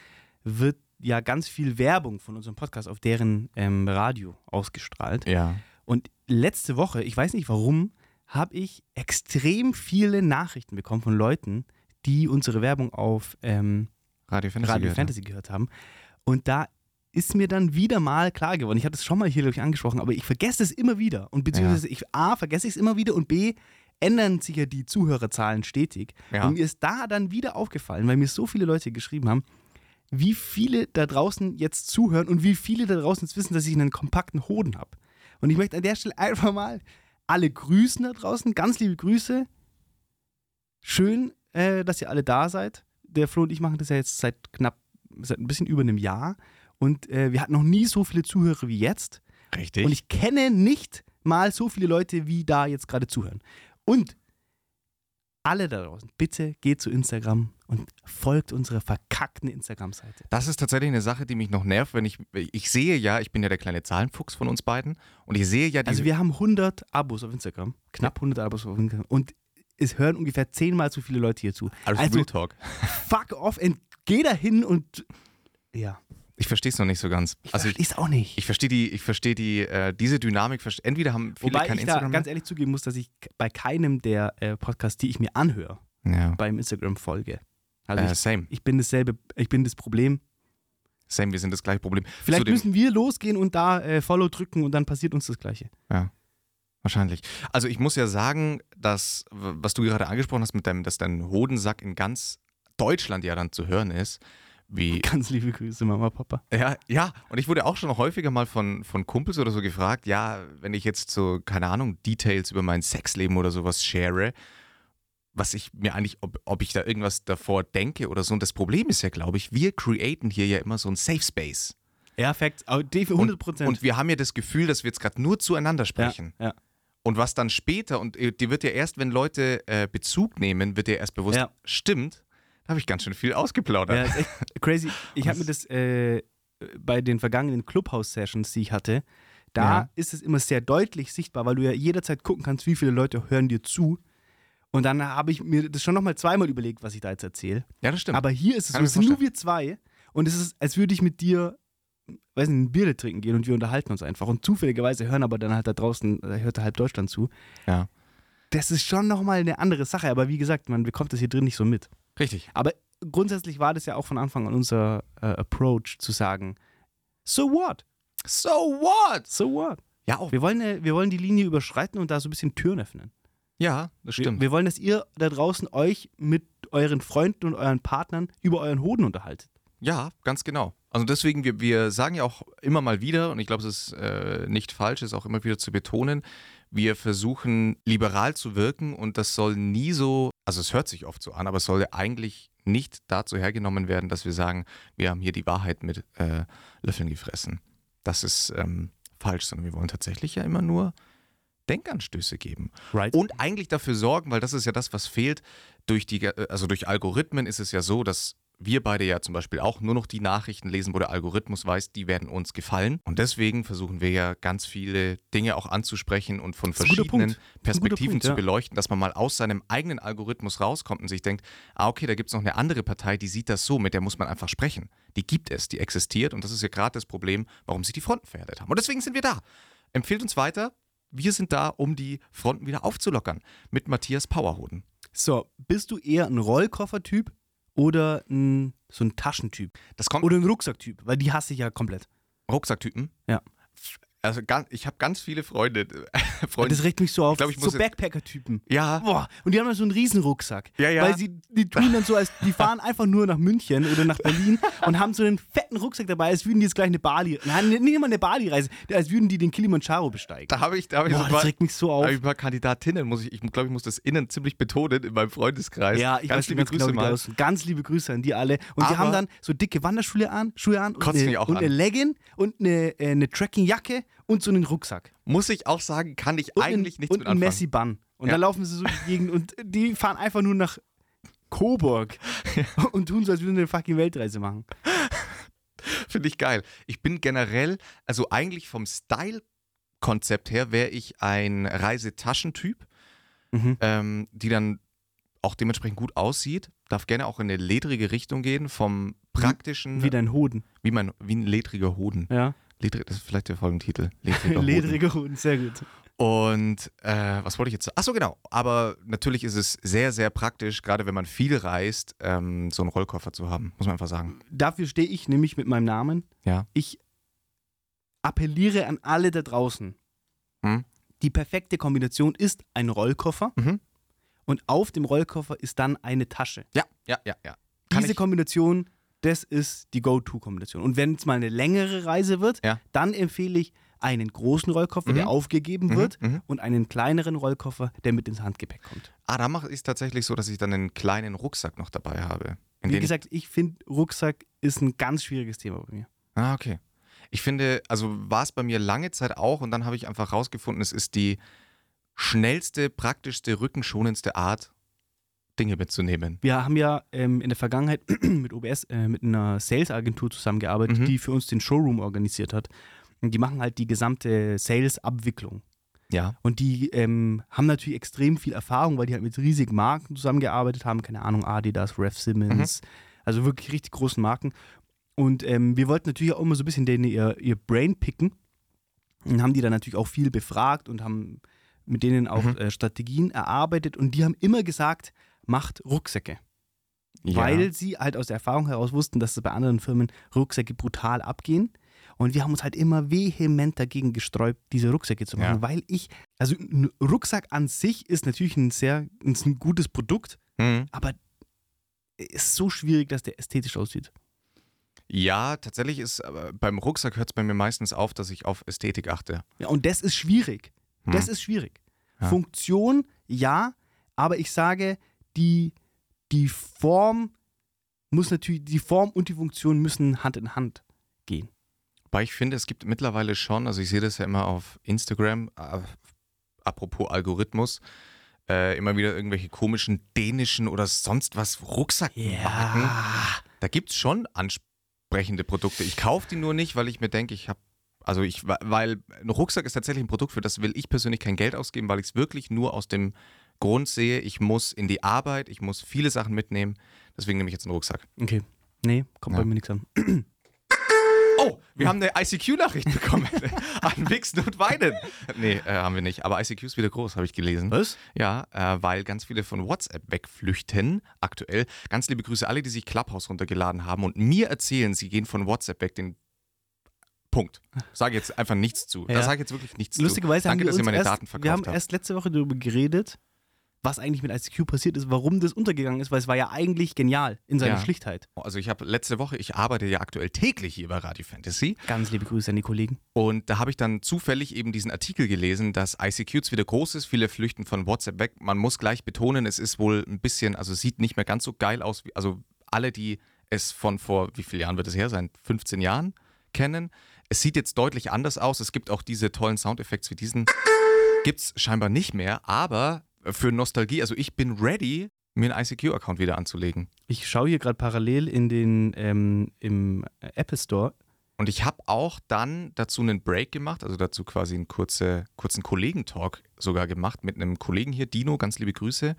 [SPEAKER 2] wird ja ganz viel Werbung von unserem Podcast auf deren ähm, Radio ausgestrahlt.
[SPEAKER 1] Ja.
[SPEAKER 2] Und letzte Woche, ich weiß nicht warum, habe ich extrem viele Nachrichten bekommen von Leuten, die unsere Werbung auf ähm,
[SPEAKER 1] Radio Fantasy.
[SPEAKER 2] Radio
[SPEAKER 1] gehört,
[SPEAKER 2] Fantasy gehört haben. Und da ist mir dann wieder mal klar geworden, ich hatte es schon mal hier, glaube ich, angesprochen, aber ich vergesse es immer wieder. Und beziehungsweise ich A, vergesse ich es immer wieder und B, ändern sich ja die Zuhörerzahlen stetig.
[SPEAKER 1] Ja.
[SPEAKER 2] Und mir ist da dann wieder aufgefallen, weil mir so viele Leute geschrieben haben, wie viele da draußen jetzt zuhören und wie viele da draußen jetzt wissen, dass ich einen kompakten Hoden habe. Und ich möchte an der Stelle einfach mal alle grüßen da draußen, ganz liebe Grüße. Schön, äh, dass ihr alle da seid. Der Flo und ich machen das ja jetzt seit knapp, seit ein bisschen über einem Jahr. Und äh, wir hatten noch nie so viele Zuhörer wie jetzt.
[SPEAKER 1] Richtig.
[SPEAKER 2] Und ich kenne nicht mal so viele Leute, wie da jetzt gerade zuhören. Und alle da draußen, bitte geht zu Instagram und folgt unserer verkackten Instagram-Seite.
[SPEAKER 1] Das ist tatsächlich eine Sache, die mich noch nervt, wenn ich, ich sehe ja, ich bin ja der kleine Zahlenfuchs von uns beiden und ich sehe ja die,
[SPEAKER 2] Also wir haben 100 Abos auf Instagram, knapp 100 Abos auf Instagram und es hören ungefähr zehnmal so viele Leute hier zu.
[SPEAKER 1] also,
[SPEAKER 2] also
[SPEAKER 1] Real Talk.
[SPEAKER 2] fuck off und geh da hin und ja,
[SPEAKER 1] Ich verstehe es noch nicht so ganz.
[SPEAKER 2] ich
[SPEAKER 1] Also ich,
[SPEAKER 2] versteh's auch nicht.
[SPEAKER 1] ich verstehe die, ich verstehe die, äh, diese Dynamik, entweder haben viele
[SPEAKER 2] Wobei
[SPEAKER 1] kein
[SPEAKER 2] ich da
[SPEAKER 1] Instagram
[SPEAKER 2] ganz ehrlich zugeben muss, dass ich bei keinem der äh, Podcasts, die ich mir anhöre.
[SPEAKER 1] Ja.
[SPEAKER 2] beim Instagram folge. Also
[SPEAKER 1] Äh,
[SPEAKER 2] ich,
[SPEAKER 1] same,
[SPEAKER 2] ich bin dasselbe, ich bin das Problem.
[SPEAKER 1] same, wir sind das gleiche Problem.
[SPEAKER 2] Vielleicht
[SPEAKER 1] Zudem-
[SPEAKER 2] müssen wir losgehen und da äh, Follow drücken und dann passiert uns das Gleiche.
[SPEAKER 1] Wahrscheinlich. Also ich muss ja sagen, dass, was du gerade angesprochen hast, mit deinem, dass dein Hodensack in ganz Deutschland ja dann zu hören ist, wie.
[SPEAKER 2] Ganz liebe Grüße, Mama, Papa.
[SPEAKER 1] Ja, ja, und ich wurde auch schon häufiger mal von, von Kumpels oder so gefragt, ja, wenn ich jetzt so, keine Ahnung, Details über mein Sexleben oder sowas share, was ich mir eigentlich, ob, ob ich da irgendwas davor denke oder so. Und das Problem ist ja, glaube ich, wir createn hier ja immer so ein Safe Space.
[SPEAKER 2] Ja, Facts, aber die für 100 Prozent.
[SPEAKER 1] Und wir haben ja das Gefühl, dass wir jetzt gerade nur zueinander sprechen.
[SPEAKER 2] Ja, ja.
[SPEAKER 1] Und was dann später, und äh, dir wird ja erst, wenn Leute äh, Bezug nehmen, wird dir erst bewusst,
[SPEAKER 2] Ja.
[SPEAKER 1] stimmt, da habe ich ganz schön viel ausgeplaudert.
[SPEAKER 2] Ja, ist echt crazy. Ich habe mir das äh, bei den vergangenen Clubhouse-Sessions, die ich hatte, da
[SPEAKER 1] Ja.
[SPEAKER 2] ist es immer sehr deutlich sichtbar, weil du ja jederzeit gucken kannst, wie viele Leute hören dir zu. Und dann habe ich mir das schon nochmal zweimal überlegt, was ich da jetzt erzähle.
[SPEAKER 1] Ja, das stimmt.
[SPEAKER 2] Aber hier ist es so,
[SPEAKER 1] Kann
[SPEAKER 2] es sind nur wir zwei und es ist, als würde ich mit dir, weiß nicht, ein Bier trinken gehen und wir unterhalten uns einfach. Und zufälligerweise hören aber dann halt da draußen, da hört halb Deutschland zu.
[SPEAKER 1] ja,
[SPEAKER 2] Das ist schon nochmal eine andere Sache, aber wie gesagt, man bekommt das hier drin nicht so mit.
[SPEAKER 1] Richtig.
[SPEAKER 2] Aber grundsätzlich war das ja auch von Anfang an unser äh, Approach zu sagen, so what?
[SPEAKER 1] So what?
[SPEAKER 2] So what?
[SPEAKER 1] Ja, auch.
[SPEAKER 2] Wir wollen, äh, wir wollen die Linie überschreiten und da so ein bisschen Türen öffnen.
[SPEAKER 1] Ja, das
[SPEAKER 2] Wir,
[SPEAKER 1] stimmt.
[SPEAKER 2] wir wollen, dass ihr da draußen euch mit euren Freunden und euren Partnern über euren Hoden unterhaltet.
[SPEAKER 1] Ja, ganz genau. Also deswegen, wir, wir sagen ja auch immer mal wieder, und ich glaube, es ist äh, nicht falsch, es auch immer wieder zu betonen, wir versuchen liberal zu wirken und das soll nie so, also es hört sich oft so an, aber es soll eigentlich nicht dazu hergenommen werden, dass wir sagen, wir haben hier die Wahrheit mit äh, Löffeln gefressen. Das ist ähm, falsch, sondern wir wollen tatsächlich ja immer nur Denkanstöße geben.
[SPEAKER 2] Right?
[SPEAKER 1] Und eigentlich dafür sorgen, weil das ist ja das, was fehlt, durch die, also durch Algorithmen ist es ja so, dass wir beide ja zum Beispiel auch nur noch die Nachrichten lesen, wo der Algorithmus weiß, die werden uns gefallen. Und deswegen versuchen wir ja ganz viele Dinge auch anzusprechen und von verschiedenen Perspektiven
[SPEAKER 2] Punkt,
[SPEAKER 1] zu
[SPEAKER 2] ja.
[SPEAKER 1] beleuchten, dass man mal aus seinem eigenen Algorithmus rauskommt und sich denkt, ah, okay, da gibt es noch eine andere Partei, die sieht das so, mit der muss man einfach sprechen. Die gibt es, die existiert und das ist ja gerade das Problem, warum sich die Fronten verhärtet haben. Und deswegen sind wir da. Empfehlt uns weiter. Wir sind da, um die Fronten wieder aufzulockern. Mit Matthias Powerhoden.
[SPEAKER 2] So, bist du eher ein Rollkoffertyp oder ein, so ein Taschentyp?
[SPEAKER 1] Das kommt.
[SPEAKER 2] Oder ein Rucksacktyp? Weil die hasse ich ja komplett.
[SPEAKER 1] Rucksacktypen?
[SPEAKER 2] Ja.
[SPEAKER 1] Also ganz, ich habe ganz viele Freunde. Freunde
[SPEAKER 2] Das regt mich so auf.
[SPEAKER 1] Ich glaub, ich
[SPEAKER 2] so Backpacker-Typen.
[SPEAKER 1] ja,
[SPEAKER 2] Boah, und die haben ja so einen riesen Rucksack.
[SPEAKER 1] Ja, ja.
[SPEAKER 2] Weil sie, die tun dann so, als die fahren einfach nur nach München oder nach Berlin und haben so einen fetten Rucksack dabei, als würden die jetzt gleich eine Bali, nein, nicht mal eine Bali-Reise, als würden die den Kilimanjaro besteigen.
[SPEAKER 1] da habe ich, da habe ich,
[SPEAKER 2] Boah,
[SPEAKER 1] so
[SPEAKER 2] das
[SPEAKER 1] paar-
[SPEAKER 2] regt mich so
[SPEAKER 1] da
[SPEAKER 2] auf.
[SPEAKER 1] hab ich ein paar Kandidatinnen, muss ich, ich glaube, ich muss das innen ziemlich betonen in meinem Freundeskreis.
[SPEAKER 2] Ja, ich
[SPEAKER 1] ganz
[SPEAKER 2] weiß
[SPEAKER 1] liebe
[SPEAKER 2] ganz genau,
[SPEAKER 1] Grüße
[SPEAKER 2] die
[SPEAKER 1] mal.
[SPEAKER 2] Ganz liebe Grüße an die alle. Und die
[SPEAKER 1] Aber-
[SPEAKER 2] haben dann so dicke Wanderschuhe an, Schuhe an und, eine,
[SPEAKER 1] auch
[SPEAKER 2] und
[SPEAKER 1] an.
[SPEAKER 2] eine Legging und eine, äh, eine Trekkingjacke und so einen Rucksack.
[SPEAKER 1] Muss ich auch sagen, kann ich
[SPEAKER 2] Und
[SPEAKER 1] eigentlich
[SPEAKER 2] ein,
[SPEAKER 1] nichts
[SPEAKER 2] und
[SPEAKER 1] mit
[SPEAKER 2] ein
[SPEAKER 1] anfangen.
[SPEAKER 2] Messi-Bun. Und
[SPEAKER 1] Ja.
[SPEAKER 2] dann laufen sie so die Gegend und die fahren einfach nur nach Coburg und tun so, als würden sie eine fucking Weltreise machen.
[SPEAKER 1] Finde ich geil. Ich bin generell, also eigentlich vom Style-Konzept her wäre ich ein Reisetaschentyp,
[SPEAKER 2] Mhm.
[SPEAKER 1] ähm, die dann auch dementsprechend gut aussieht. Darf gerne auch in eine ledrige Richtung gehen, vom praktischen,
[SPEAKER 2] Wie dein Hoden.
[SPEAKER 1] wie, mein, wie ein ledriger Hoden.
[SPEAKER 2] Ja.
[SPEAKER 1] Ledrig, das ist vielleicht der Folgentitel. Ledriger Hoden.
[SPEAKER 2] Ledriger Hoden, sehr gut.
[SPEAKER 1] Und äh, was wollte ich jetzt sagen? Achso, genau. Aber natürlich ist es sehr, sehr praktisch, gerade wenn man viel reist, ähm, so einen Rollkoffer zu haben, muss man einfach sagen.
[SPEAKER 2] Dafür stehe ich nämlich mit meinem Namen.
[SPEAKER 1] Ja.
[SPEAKER 2] Ich appelliere an alle da draußen.
[SPEAKER 1] Hm?
[SPEAKER 2] Die perfekte Kombination ist ein Rollkoffer
[SPEAKER 1] Mhm.
[SPEAKER 2] und auf dem Rollkoffer ist dann eine Tasche.
[SPEAKER 1] Ja, ja, ja, ja. Kann
[SPEAKER 2] Diese
[SPEAKER 1] ich-
[SPEAKER 2] Kombination, das ist die Go-To-Kombination. Und wenn es mal eine längere Reise wird,
[SPEAKER 1] Ja.
[SPEAKER 2] dann empfehle ich einen großen Rollkoffer, der
[SPEAKER 1] Mhm.
[SPEAKER 2] aufgegeben
[SPEAKER 1] Mhm,
[SPEAKER 2] wird,
[SPEAKER 1] mhm.
[SPEAKER 2] und einen kleineren Rollkoffer, der mit ins Handgepäck kommt.
[SPEAKER 1] Ah, da mache ich es tatsächlich so, dass ich dann einen kleinen Rucksack noch dabei habe.
[SPEAKER 2] Wie gesagt, ich finde, Rucksack ist ein ganz schwieriges Thema bei mir.
[SPEAKER 1] Ah, okay. Ich finde, also war es bei mir lange Zeit auch und dann habe ich einfach rausgefunden, es ist die schnellste, praktischste, rückenschonendste Art, Dinge mitzunehmen.
[SPEAKER 2] Wir haben ja ähm, in der Vergangenheit mit OBS, äh, mit einer Sales-Agentur zusammengearbeitet,
[SPEAKER 1] Mhm.
[SPEAKER 2] die für uns den Showroom organisiert hat. Und die machen halt die gesamte Sales-Abwicklung.
[SPEAKER 1] Ja.
[SPEAKER 2] Und die ähm, haben natürlich extrem viel Erfahrung, weil die halt mit riesigen Marken zusammengearbeitet haben. Keine Ahnung, Adidas, Ref Simmons, also wirklich richtig großen Marken. Und ähm, wir wollten natürlich auch immer so ein bisschen denen ihr, ihr Brain picken. Und haben die dann natürlich auch viel befragt und haben mit denen auch
[SPEAKER 1] Mhm.
[SPEAKER 2] äh, Strategien erarbeitet. Und die haben immer gesagt, macht Rucksäcke.
[SPEAKER 1] ja.
[SPEAKER 2] Weil sie halt aus der Erfahrung heraus wussten, dass es bei anderen Firmen Rucksäcke brutal abgehen. Und wir haben uns halt immer vehement dagegen gesträubt, diese Rucksäcke zu machen,
[SPEAKER 1] Ja.
[SPEAKER 2] weil ich, also ein Rucksack an sich ist natürlich ein sehr, ist ein gutes Produkt,
[SPEAKER 1] Mhm.
[SPEAKER 2] aber ist so schwierig, dass der ästhetisch aussieht.
[SPEAKER 1] Ja, tatsächlich ist, beim Rucksack hört es bei mir meistens auf, dass ich auf Ästhetik achte.
[SPEAKER 2] Ja, und das ist schwierig. Das
[SPEAKER 1] Hm.
[SPEAKER 2] ist schwierig.
[SPEAKER 1] Ja.
[SPEAKER 2] Funktion, ja, aber ich sage, die, die Form muss natürlich, die Form und die Funktion müssen Hand in Hand gehen.
[SPEAKER 1] Wobei ich finde, es gibt mittlerweile schon, also ich sehe das ja immer auf Instagram, äh, apropos Algorithmus, äh, immer wieder irgendwelche komischen dänischen oder sonst was Rucksackmarken. Da gibt es schon ansprechende Produkte. Ich kaufe die nur nicht, weil ich mir denke, ich habe, also ich, weil ein Rucksack ist tatsächlich ein Produkt, für das will ich persönlich kein Geld ausgeben, weil ich es wirklich nur aus dem Grund sehe, ich muss in die Arbeit, ich muss viele Sachen mitnehmen. Deswegen nehme ich jetzt einen Rucksack.
[SPEAKER 2] Okay. Nee, kommt
[SPEAKER 1] Ja.
[SPEAKER 2] bei mir nichts an.
[SPEAKER 1] Oh, wir haben eine ICQ-Nachricht bekommen. An Wichsen und Weinen. Nee, äh, haben wir nicht. Aber ICQ ist wieder groß, habe ich gelesen.
[SPEAKER 2] Was?
[SPEAKER 1] Ja, äh, weil ganz viele von WhatsApp wegflüchten aktuell. Ganz liebe Grüße alle, die sich Clubhouse runtergeladen haben und mir erzählen, sie gehen von WhatsApp weg. Den Punkt. Sage jetzt einfach nichts zu. Da
[SPEAKER 2] Ja.
[SPEAKER 1] sage ich jetzt wirklich nichts
[SPEAKER 2] Lustigerweise
[SPEAKER 1] zu.
[SPEAKER 2] haben
[SPEAKER 1] Danke,
[SPEAKER 2] wir
[SPEAKER 1] dass ihr meine
[SPEAKER 2] erst,
[SPEAKER 1] Daten verkauft
[SPEAKER 2] wir haben
[SPEAKER 1] habt.
[SPEAKER 2] erst letzte Woche darüber geredet, was eigentlich mit ICQ passiert ist, warum das untergegangen ist, weil es war ja eigentlich genial in seiner
[SPEAKER 1] Ja.
[SPEAKER 2] Schlichtheit.
[SPEAKER 1] Also ich habe letzte Woche, ich arbeite ja aktuell täglich hier bei Radio Fantasy
[SPEAKER 2] Ganz liebe Grüße an die Kollegen.
[SPEAKER 1] Und da habe ich dann zufällig eben diesen Artikel gelesen, dass ICQ jetzt wieder groß ist, viele flüchten von WhatsApp weg. Man muss gleich betonen, es ist wohl ein bisschen, also sieht nicht mehr ganz so geil aus, wie, also alle, die es von vor, wie viele Jahren wird es her sein? 15 Jahren kennen. Es sieht jetzt deutlich anders aus. Es gibt auch diese tollen Soundeffekte wie diesen. Gibt es scheinbar nicht mehr, aber für Nostalgie, also ich bin ready, mir einen ICQ-Account wieder anzulegen.
[SPEAKER 2] Ich schaue hier gerade parallel in den ähm, im Apple Store.
[SPEAKER 1] Und ich habe auch dann dazu einen Break gemacht, also dazu quasi einen kurze, kurzen Kollegentalk sogar gemacht mit einem Kollegen hier, Dino, ganz liebe Grüße.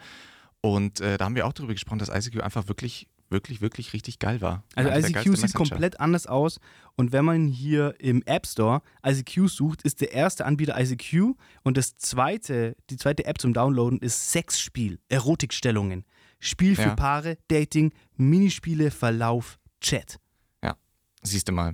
[SPEAKER 1] Und äh, da haben wir auch darüber gesprochen, dass ICQ einfach wirklich, wirklich, wirklich richtig geil war.
[SPEAKER 2] Also ICQ sieht komplett anders aus. Und wenn man hier im App Store ICQ sucht, ist der erste Anbieter ICQ und das zweite, die zweite App zum Downloaden ist Sexspiel, Erotikstellungen, Spiel für
[SPEAKER 1] Ja.
[SPEAKER 2] Paare, Dating, Minispiele, Verlauf, Chat.
[SPEAKER 1] Siehst du mal.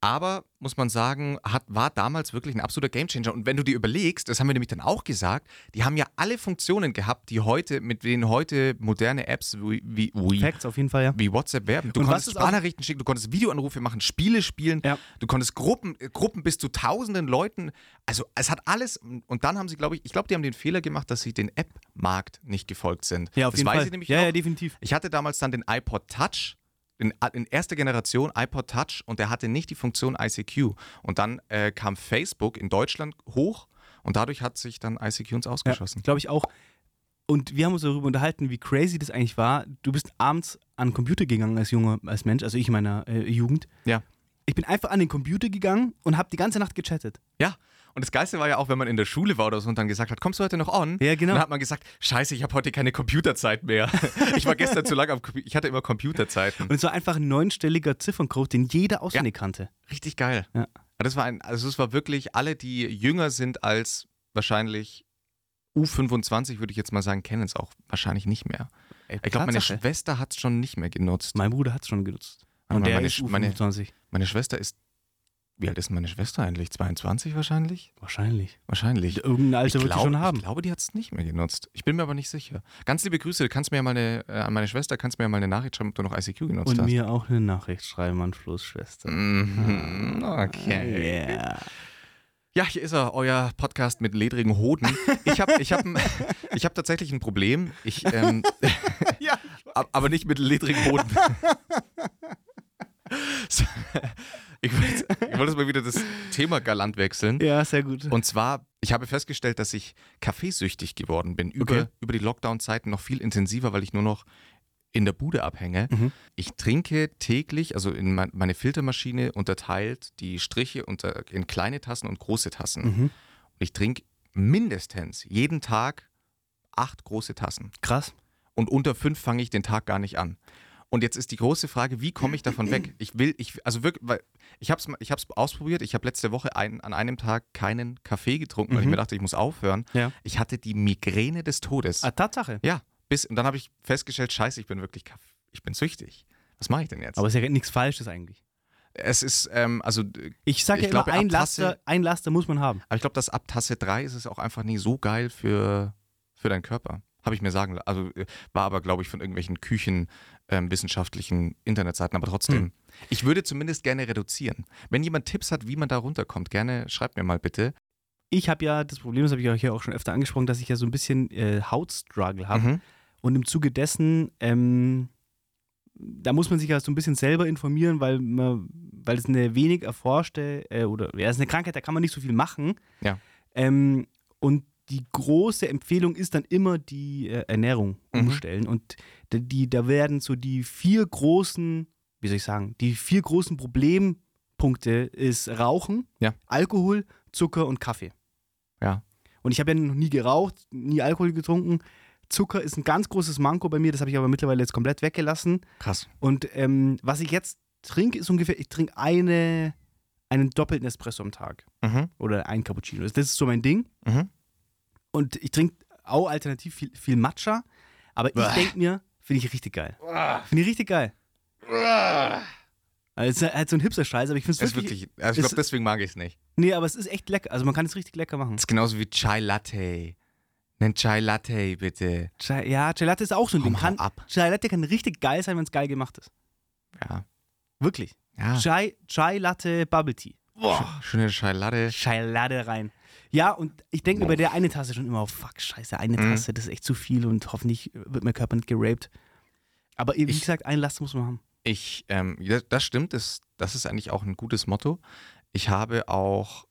[SPEAKER 1] Aber muss man sagen, hat, war damals wirklich ein absoluter Gamechanger. Und wenn du dir überlegst, das haben wir nämlich dann auch gesagt, die haben ja alle Funktionen gehabt, die heute, mit denen heute moderne Apps wie, wie, wie,
[SPEAKER 2] Facts auf jeden Fall, ja.
[SPEAKER 1] wie WhatsApp werben. Du
[SPEAKER 2] Und
[SPEAKER 1] konntest Sprachnachrichten schicken, du konntest Videoanrufe machen, Spiele spielen,
[SPEAKER 2] Ja.
[SPEAKER 1] du konntest Gruppen, äh, Gruppen bis zu tausenden Leuten. Also es hat alles. Und dann haben sie, glaube ich, ich glaube, die haben den Fehler gemacht, dass sie den App-Markt nicht gefolgt sind.
[SPEAKER 2] Ja, auf
[SPEAKER 1] das
[SPEAKER 2] jeden
[SPEAKER 1] weiß
[SPEAKER 2] Fall.
[SPEAKER 1] ich nämlich
[SPEAKER 2] ja,
[SPEAKER 1] noch.
[SPEAKER 2] ja, definitiv.
[SPEAKER 1] Ich hatte damals dann den iPod Touch, in, in erster Generation iPod Touch und der hatte nicht die Funktion ICQ. Und dann äh, kam Facebook in Deutschland hoch und dadurch hat sich dann ICQ uns ausgeschossen.
[SPEAKER 2] Glaube ich auch. Und wir haben uns darüber unterhalten, wie crazy das eigentlich war. Du bist abends an den Computer gegangen als junger, als Mensch, also ich in meiner äh, Jugend.
[SPEAKER 1] Ja.
[SPEAKER 2] Ich bin einfach an den Computer gegangen und habe die ganze Nacht gechattet.
[SPEAKER 1] Ja. Und das Geilste war ja auch, wenn man in der Schule war oder so und dann gesagt hat, kommst du heute noch on?
[SPEAKER 2] Ja, genau.
[SPEAKER 1] Und dann hat man gesagt, scheiße, ich habe heute keine Computerzeit mehr. ich war gestern zu lange am Computer. Ich hatte immer Computerzeiten.
[SPEAKER 2] Und es war einfach ein neunstelliger Zifferncode, den jeder auswendig kannte.
[SPEAKER 1] Richtig geil.
[SPEAKER 2] Ja.
[SPEAKER 1] Das war ein, also es war wirklich, alle, die jünger sind als wahrscheinlich U25, würde ich jetzt mal sagen, kennen es auch wahrscheinlich nicht mehr.
[SPEAKER 2] Ey,
[SPEAKER 1] Ich glaube, meine. Schwester hat es schon nicht mehr genutzt.
[SPEAKER 2] Mein Bruder hat es schon genutzt. Und
[SPEAKER 1] mal,
[SPEAKER 2] der
[SPEAKER 1] meine
[SPEAKER 2] ist
[SPEAKER 1] Sch- meine-
[SPEAKER 2] U25.
[SPEAKER 1] Meine Schwester ist. Wie alt ist meine Schwester eigentlich? 22 wahrscheinlich?
[SPEAKER 2] Wahrscheinlich.
[SPEAKER 1] Wahrscheinlich.
[SPEAKER 2] Irgendein Alter wird sie schon haben.
[SPEAKER 1] ich glaube, die hat es nicht mehr genutzt. Ich bin mir aber nicht sicher. Ganz liebe Grüße, du kannst mir ja mal eine, äh, an meine Schwester, kannst mir ja mal eine Nachricht schreiben, ob du noch ICQ genutzt
[SPEAKER 2] Und
[SPEAKER 1] hast.
[SPEAKER 2] mir auch eine Nachricht schreiben an Flussschwester.
[SPEAKER 1] Mhm, okay.
[SPEAKER 2] Yeah.
[SPEAKER 1] Ja, hier ist er, euer Podcast mit ledrigen Hoden. Ich habe ich hab, ich hab tatsächlich ein Problem. Ich, ähm,
[SPEAKER 2] Ja.
[SPEAKER 1] ab- aber nicht mit ledrigen Hoden. Ich wollte ich wollte jetzt mal wieder das Thema galant wechseln.
[SPEAKER 2] ja, sehr gut.
[SPEAKER 1] Und zwar Ich habe festgestellt, dass ich kaffeesüchtig geworden bin. Über,
[SPEAKER 2] Okay.
[SPEAKER 1] über die Lockdown-Zeiten noch viel intensiver, weil ich nur noch in der Bude abhänge.
[SPEAKER 2] Mhm.
[SPEAKER 1] Ich trinke täglich, also in mein, meine Filtermaschine unterteilt die Striche unter, in kleine Tassen und große Tassen.
[SPEAKER 2] Mhm.
[SPEAKER 1] Und ich trinke mindestens jeden Tag acht große Tassen.
[SPEAKER 2] Krass.
[SPEAKER 1] Und unter fünf fange ich den Tag gar nicht an. Und jetzt ist die große Frage, wie komme ich davon weg? Ich will, ich, also wirklich, weil ich habe es ich hab's ausprobiert. Ich habe letzte Woche ein, an einem Tag keinen Kaffee getrunken, weil ich
[SPEAKER 2] Mhm.
[SPEAKER 1] mir dachte, ich muss aufhören.
[SPEAKER 2] Ja.
[SPEAKER 1] Ich hatte die Migräne des Todes.
[SPEAKER 2] Ah, Tatsache.
[SPEAKER 1] Ja, bis, und dann habe ich festgestellt, scheiße, ich bin wirklich, ich bin süchtig. Was mache ich denn jetzt?
[SPEAKER 2] Aber es ist ja nichts Falsches eigentlich.
[SPEAKER 1] es ist, ähm, also,
[SPEAKER 2] Ich sage
[SPEAKER 1] Ich
[SPEAKER 2] ja immer,
[SPEAKER 1] glaube,
[SPEAKER 2] ein
[SPEAKER 1] Tasse-
[SPEAKER 2] Laster, ein Laster muss man haben.
[SPEAKER 1] aber ich glaube, dass ab Tasse 3 ist es auch einfach nie so geil für, für deinen Körper. Habe ich mir sagen lassen. Also äh, war aber, glaube ich, von irgendwelchen küchenwissenschaftlichen Internetseiten, aber trotzdem.
[SPEAKER 2] Hm.
[SPEAKER 1] Ich würde zumindest gerne reduzieren. Wenn jemand Tipps hat, wie man da runterkommt, gerne schreibt mir mal bitte.
[SPEAKER 2] Ich habe ja das Problem, das habe ich euch ja auch schon öfter angesprochen, dass ich ja so ein bisschen äh, Hautstruggle habe.
[SPEAKER 1] Mhm.
[SPEAKER 2] Und im Zuge dessen, ähm, da muss man sich ja so ein bisschen selber informieren, weil, man, weil es eine wenig erforschte, äh, oder ja, es ist eine Krankheit, da kann man nicht so viel machen.
[SPEAKER 1] Ja.
[SPEAKER 2] Ähm, und die große Empfehlung ist dann immer die äh, Ernährung
[SPEAKER 1] Mhm.
[SPEAKER 2] umstellen. Und da- die, da werden so die vier großen, wie soll ich sagen, die vier großen Problempunkte ist Rauchen,
[SPEAKER 1] Ja.
[SPEAKER 2] Alkohol, Zucker und Kaffee.
[SPEAKER 1] Ja.
[SPEAKER 2] Und ich habe ja noch nie geraucht, nie Alkohol getrunken. Zucker ist ein ganz großes Manko bei mir, das habe ich aber mittlerweile jetzt komplett weggelassen.
[SPEAKER 1] Krass.
[SPEAKER 2] Und ähm, was ich jetzt trinke, ist ungefähr, ich trinke eine, einen doppelten Espresso am Tag.
[SPEAKER 1] Mhm.
[SPEAKER 2] Oder einen Cappuccino. Das ist so mein Ding.
[SPEAKER 1] Mhm.
[SPEAKER 2] Und ich trinke auch alternativ viel, viel Matcha. Aber ich denke mir, finde ich richtig geil. Finde ich richtig geil. Also, es ist halt so ein Hipster-Scheiß, aber ich finde
[SPEAKER 1] Es
[SPEAKER 2] wirklich.
[SPEAKER 1] wirklich, also ich glaube, deswegen mag ich es nicht.
[SPEAKER 2] Nee, aber es ist echt lecker. Also man kann es richtig lecker machen.
[SPEAKER 1] Es ist genauso wie Chai Latte. Nen Chai Latte, bitte.
[SPEAKER 2] Chai, ja, Chai Latte ist auch so ein
[SPEAKER 1] Komm,
[SPEAKER 2] Ding. Kann,
[SPEAKER 1] ab.
[SPEAKER 2] Chai Latte kann richtig geil sein, wenn es geil gemacht ist.
[SPEAKER 1] Ja.
[SPEAKER 2] Wirklich.
[SPEAKER 1] Ja.
[SPEAKER 2] Chai, Chai Latte Bubble Tea. Boah.
[SPEAKER 1] Schöne Chai Latte.
[SPEAKER 2] Chai Latte rein. Ja, und ich denke mir bei der eine Tasse schon immer, oh fuck, scheiße, eine
[SPEAKER 1] Mhm.
[SPEAKER 2] Tasse, das ist echt zu viel und hoffentlich wird mein Körper nicht geraped. Aber wie
[SPEAKER 1] Ich-
[SPEAKER 2] gesagt, ein Laster muss man haben.
[SPEAKER 1] Ich, ähm, das stimmt, das, das ist eigentlich auch ein gutes Motto. Ich habe auch,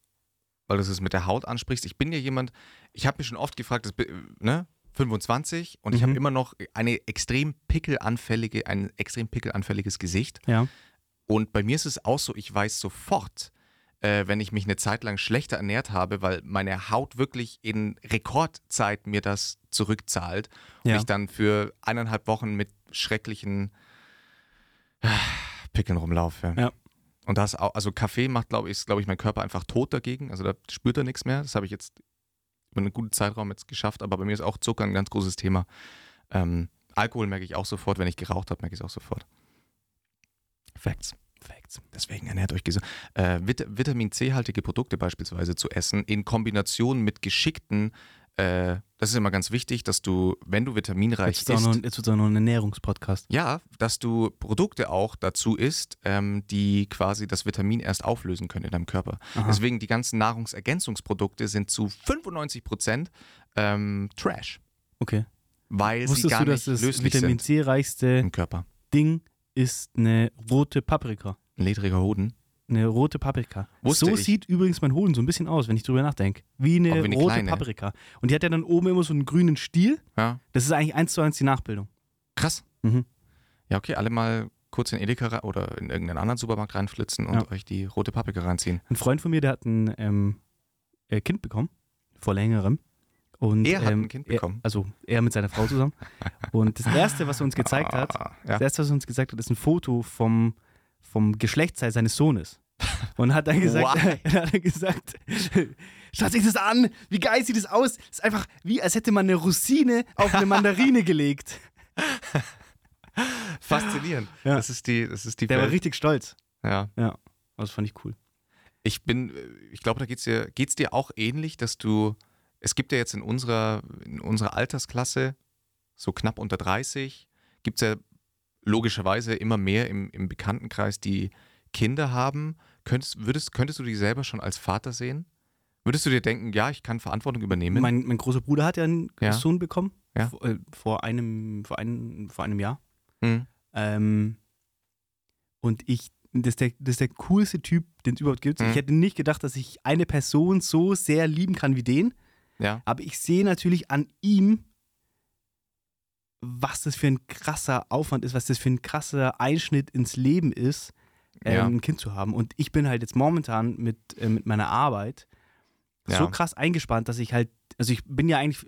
[SPEAKER 1] weil du es mit der Haut ansprichst, ich bin ja jemand, ich habe mich schon oft gefragt, das, ne, 25 und ich habe
[SPEAKER 2] Mhm.
[SPEAKER 1] immer noch eine extrem pickelanfällige, ein extrem pickelanfälliges Gesicht.
[SPEAKER 2] Ja.
[SPEAKER 1] Und bei mir ist es auch so, ich weiß sofort, äh, wenn ich mich eine Zeit lang schlechter ernährt habe, weil meine Haut wirklich in Rekordzeit mir das zurückzahlt und
[SPEAKER 2] Ja.
[SPEAKER 1] ich dann für eineinhalb Wochen mit schrecklichen äh, Pickeln rumlaufe.
[SPEAKER 2] Ja.
[SPEAKER 1] Und das auch, also Kaffee macht, glaube ich, ist, glaube ich, mein Körper einfach tot dagegen. Also da spürt er nichts mehr. Das habe ich jetzt über einen guten Zeitraum jetzt geschafft. Aber bei mir ist auch Zucker ein ganz großes Thema. Ähm, Alkohol merke ich auch sofort. Wenn ich geraucht habe, merke ich es auch sofort. Facts.
[SPEAKER 2] Facts.
[SPEAKER 1] Deswegen ernährt euch gesund. Äh, Vit Vitamin C-haltige Produkte beispielsweise zu essen, in Kombination mit geschickten, äh, das ist immer ganz wichtig, dass du, wenn du vitaminreich
[SPEAKER 2] Jetzt wird es auch,
[SPEAKER 1] isst,
[SPEAKER 2] noch- jetzt wird's auch noch ein Ernährungspodcast.
[SPEAKER 1] ja, dass du Produkte auch dazu isst, ähm, die quasi das Vitamin erst auflösen können in deinem Körper.
[SPEAKER 2] Aha.
[SPEAKER 1] Deswegen die ganzen Nahrungsergänzungsprodukte sind zu 95 Prozent ähm, Trash,
[SPEAKER 2] Okay.
[SPEAKER 1] weil sie
[SPEAKER 2] Wusstest
[SPEAKER 1] gar
[SPEAKER 2] du, dass
[SPEAKER 1] nicht
[SPEAKER 2] das
[SPEAKER 1] löslich
[SPEAKER 2] Vitamin C-reichste. Ding ist eine rote Paprika?
[SPEAKER 1] Ein ledriger Hoden.
[SPEAKER 2] Eine rote Paprika.
[SPEAKER 1] Wusste
[SPEAKER 2] so
[SPEAKER 1] ich.
[SPEAKER 2] sieht übrigens mein Hoden so ein bisschen aus, wenn ich drüber nachdenke. Wie eine,
[SPEAKER 1] wie eine
[SPEAKER 2] rote
[SPEAKER 1] kleine.
[SPEAKER 2] Paprika. Und die hat ja dann oben immer so einen grünen Stiel.
[SPEAKER 1] Ja,
[SPEAKER 2] Das ist eigentlich eins zu eins die Nachbildung.
[SPEAKER 1] krass.
[SPEAKER 2] Mhm.
[SPEAKER 1] Ja, okay, alle mal kurz in Edeka oder in irgendeinen anderen Supermarkt reinflitzen und
[SPEAKER 2] Ja.
[SPEAKER 1] euch die rote Paprika reinziehen.
[SPEAKER 2] Ein Freund von mir, der hat ein ähm, äh, Kind bekommen, vor längerem. Und,
[SPEAKER 1] Er hat
[SPEAKER 2] ähm,
[SPEAKER 1] ein Kind bekommen?
[SPEAKER 2] Er, also er mit seiner Frau zusammen. Und das Erste, was er uns gezeigt hat,
[SPEAKER 1] Ah,
[SPEAKER 2] das
[SPEAKER 1] ja.
[SPEAKER 2] Erste, was er uns gesagt hat, ist ein Foto vom, vom Geschlechtsteil seines Sohnes. Und hat dann gesagt, hat er gesagt, schaut sich das an, wie geil sieht das aus. Das ist einfach wie, als hätte man eine Rosine auf eine Mandarine gelegt.
[SPEAKER 1] Faszinierend.
[SPEAKER 2] Ja.
[SPEAKER 1] Das ist die, das ist die
[SPEAKER 2] Der war
[SPEAKER 1] Welt.
[SPEAKER 2] richtig stolz.
[SPEAKER 1] Ja.
[SPEAKER 2] Das fand ich cool.
[SPEAKER 1] Ich bin, äh, ich glaube, da geht es dir, geht's dir auch ähnlich, dass du, es gibt ja jetzt in unserer, in unserer Altersklasse, so knapp unter 30, gibt es ja logischerweise immer mehr im, im Bekanntenkreis, die Kinder haben. Könntest, würdest, könntest du dich selber schon als Vater sehen? Würdest du dir denken, ja, ich kann Verantwortung übernehmen?
[SPEAKER 2] Mein, mein großer Bruder hat ja einen
[SPEAKER 1] Ja.
[SPEAKER 2] Sohn bekommen.
[SPEAKER 1] Ja.
[SPEAKER 2] Vor, äh, vor, einem, vor, einem, vor einem Jahr.
[SPEAKER 1] Hm.
[SPEAKER 2] Ähm, und ich das ist der, das ist der coolste Typ, den es überhaupt gibt.
[SPEAKER 1] Mhm.
[SPEAKER 2] Ich hätte nicht gedacht, dass ich eine Person so sehr lieben kann wie den.
[SPEAKER 1] Ja.
[SPEAKER 2] Aber ich sehe natürlich an ihm, was das für ein krasser Aufwand ist, was das für ein krasser Einschnitt ins Leben ist, ähm,
[SPEAKER 1] Ja.
[SPEAKER 2] ein Kind zu haben. Und ich bin halt jetzt momentan mit, äh, mit meiner Arbeit
[SPEAKER 1] Ja.
[SPEAKER 2] so krass eingespannt, dass ich halt, also ich bin ja eigentlich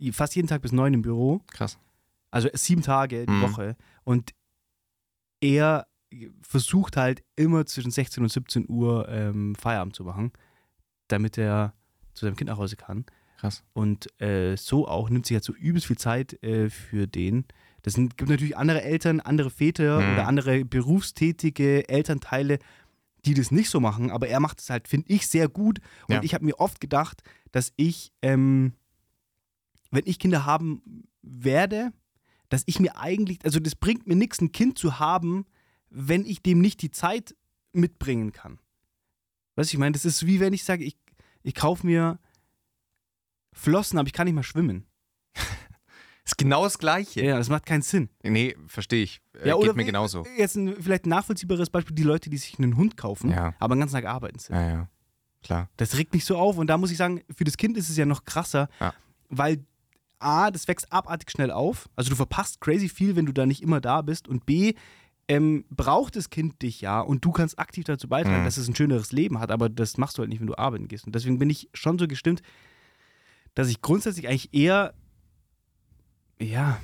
[SPEAKER 2] äh, fast jeden Tag bis neun im Büro,
[SPEAKER 1] Krass.
[SPEAKER 2] also sieben Tage die
[SPEAKER 1] Mhm.
[SPEAKER 2] Woche. Und er versucht halt immer zwischen 16 und 17 Uhr ähm, Feierabend zu machen, damit er zu seinem Kind nach Hause kann.
[SPEAKER 1] Krass.
[SPEAKER 2] Und äh, so auch nimmt sich halt so übelst viel Zeit äh, für den. Das sind, gibt natürlich andere Eltern, andere Väter
[SPEAKER 1] Mhm.
[SPEAKER 2] oder andere berufstätige Elternteile, die das nicht so machen, aber er macht es halt, finde ich, sehr gut. Und
[SPEAKER 1] Ja.
[SPEAKER 2] ich habe mir oft gedacht, dass ich, ähm, wenn ich Kinder haben werde, dass ich mir eigentlich, also das bringt mir nichts, ein Kind zu haben, wenn ich dem nicht die Zeit mitbringen kann. Weißt du, ich meine, das ist wie wenn ich sage, ich, ich kaufe mir Flossen, aber ich kann nicht mal schwimmen.
[SPEAKER 1] Ist genau das Gleiche.
[SPEAKER 2] Ja, das macht keinen Sinn.
[SPEAKER 1] Nee, verstehe ich. Äh,
[SPEAKER 2] Ja,
[SPEAKER 1] geht mir genauso.
[SPEAKER 2] Jetzt ein, vielleicht ein nachvollziehbares Beispiel, die Leute, die sich einen Hund kaufen,
[SPEAKER 1] Ja.
[SPEAKER 2] aber den ganzen Tag arbeiten sind.
[SPEAKER 1] Ja, ja. Klar.
[SPEAKER 2] Das regt mich so auf und da muss ich sagen, für das Kind ist es ja noch krasser,
[SPEAKER 1] Ja.
[SPEAKER 2] weil A, das wächst abartig schnell auf. Also du verpasst crazy viel, wenn du da nicht immer da bist und B, ähm, braucht das Kind dich ja und du kannst aktiv dazu beitragen,
[SPEAKER 1] Mhm.
[SPEAKER 2] dass es ein schöneres Leben hat, aber das machst du halt nicht, wenn du arbeiten gehst. Und deswegen bin ich schon so gestimmt, dass ich grundsätzlich eigentlich eher, ja,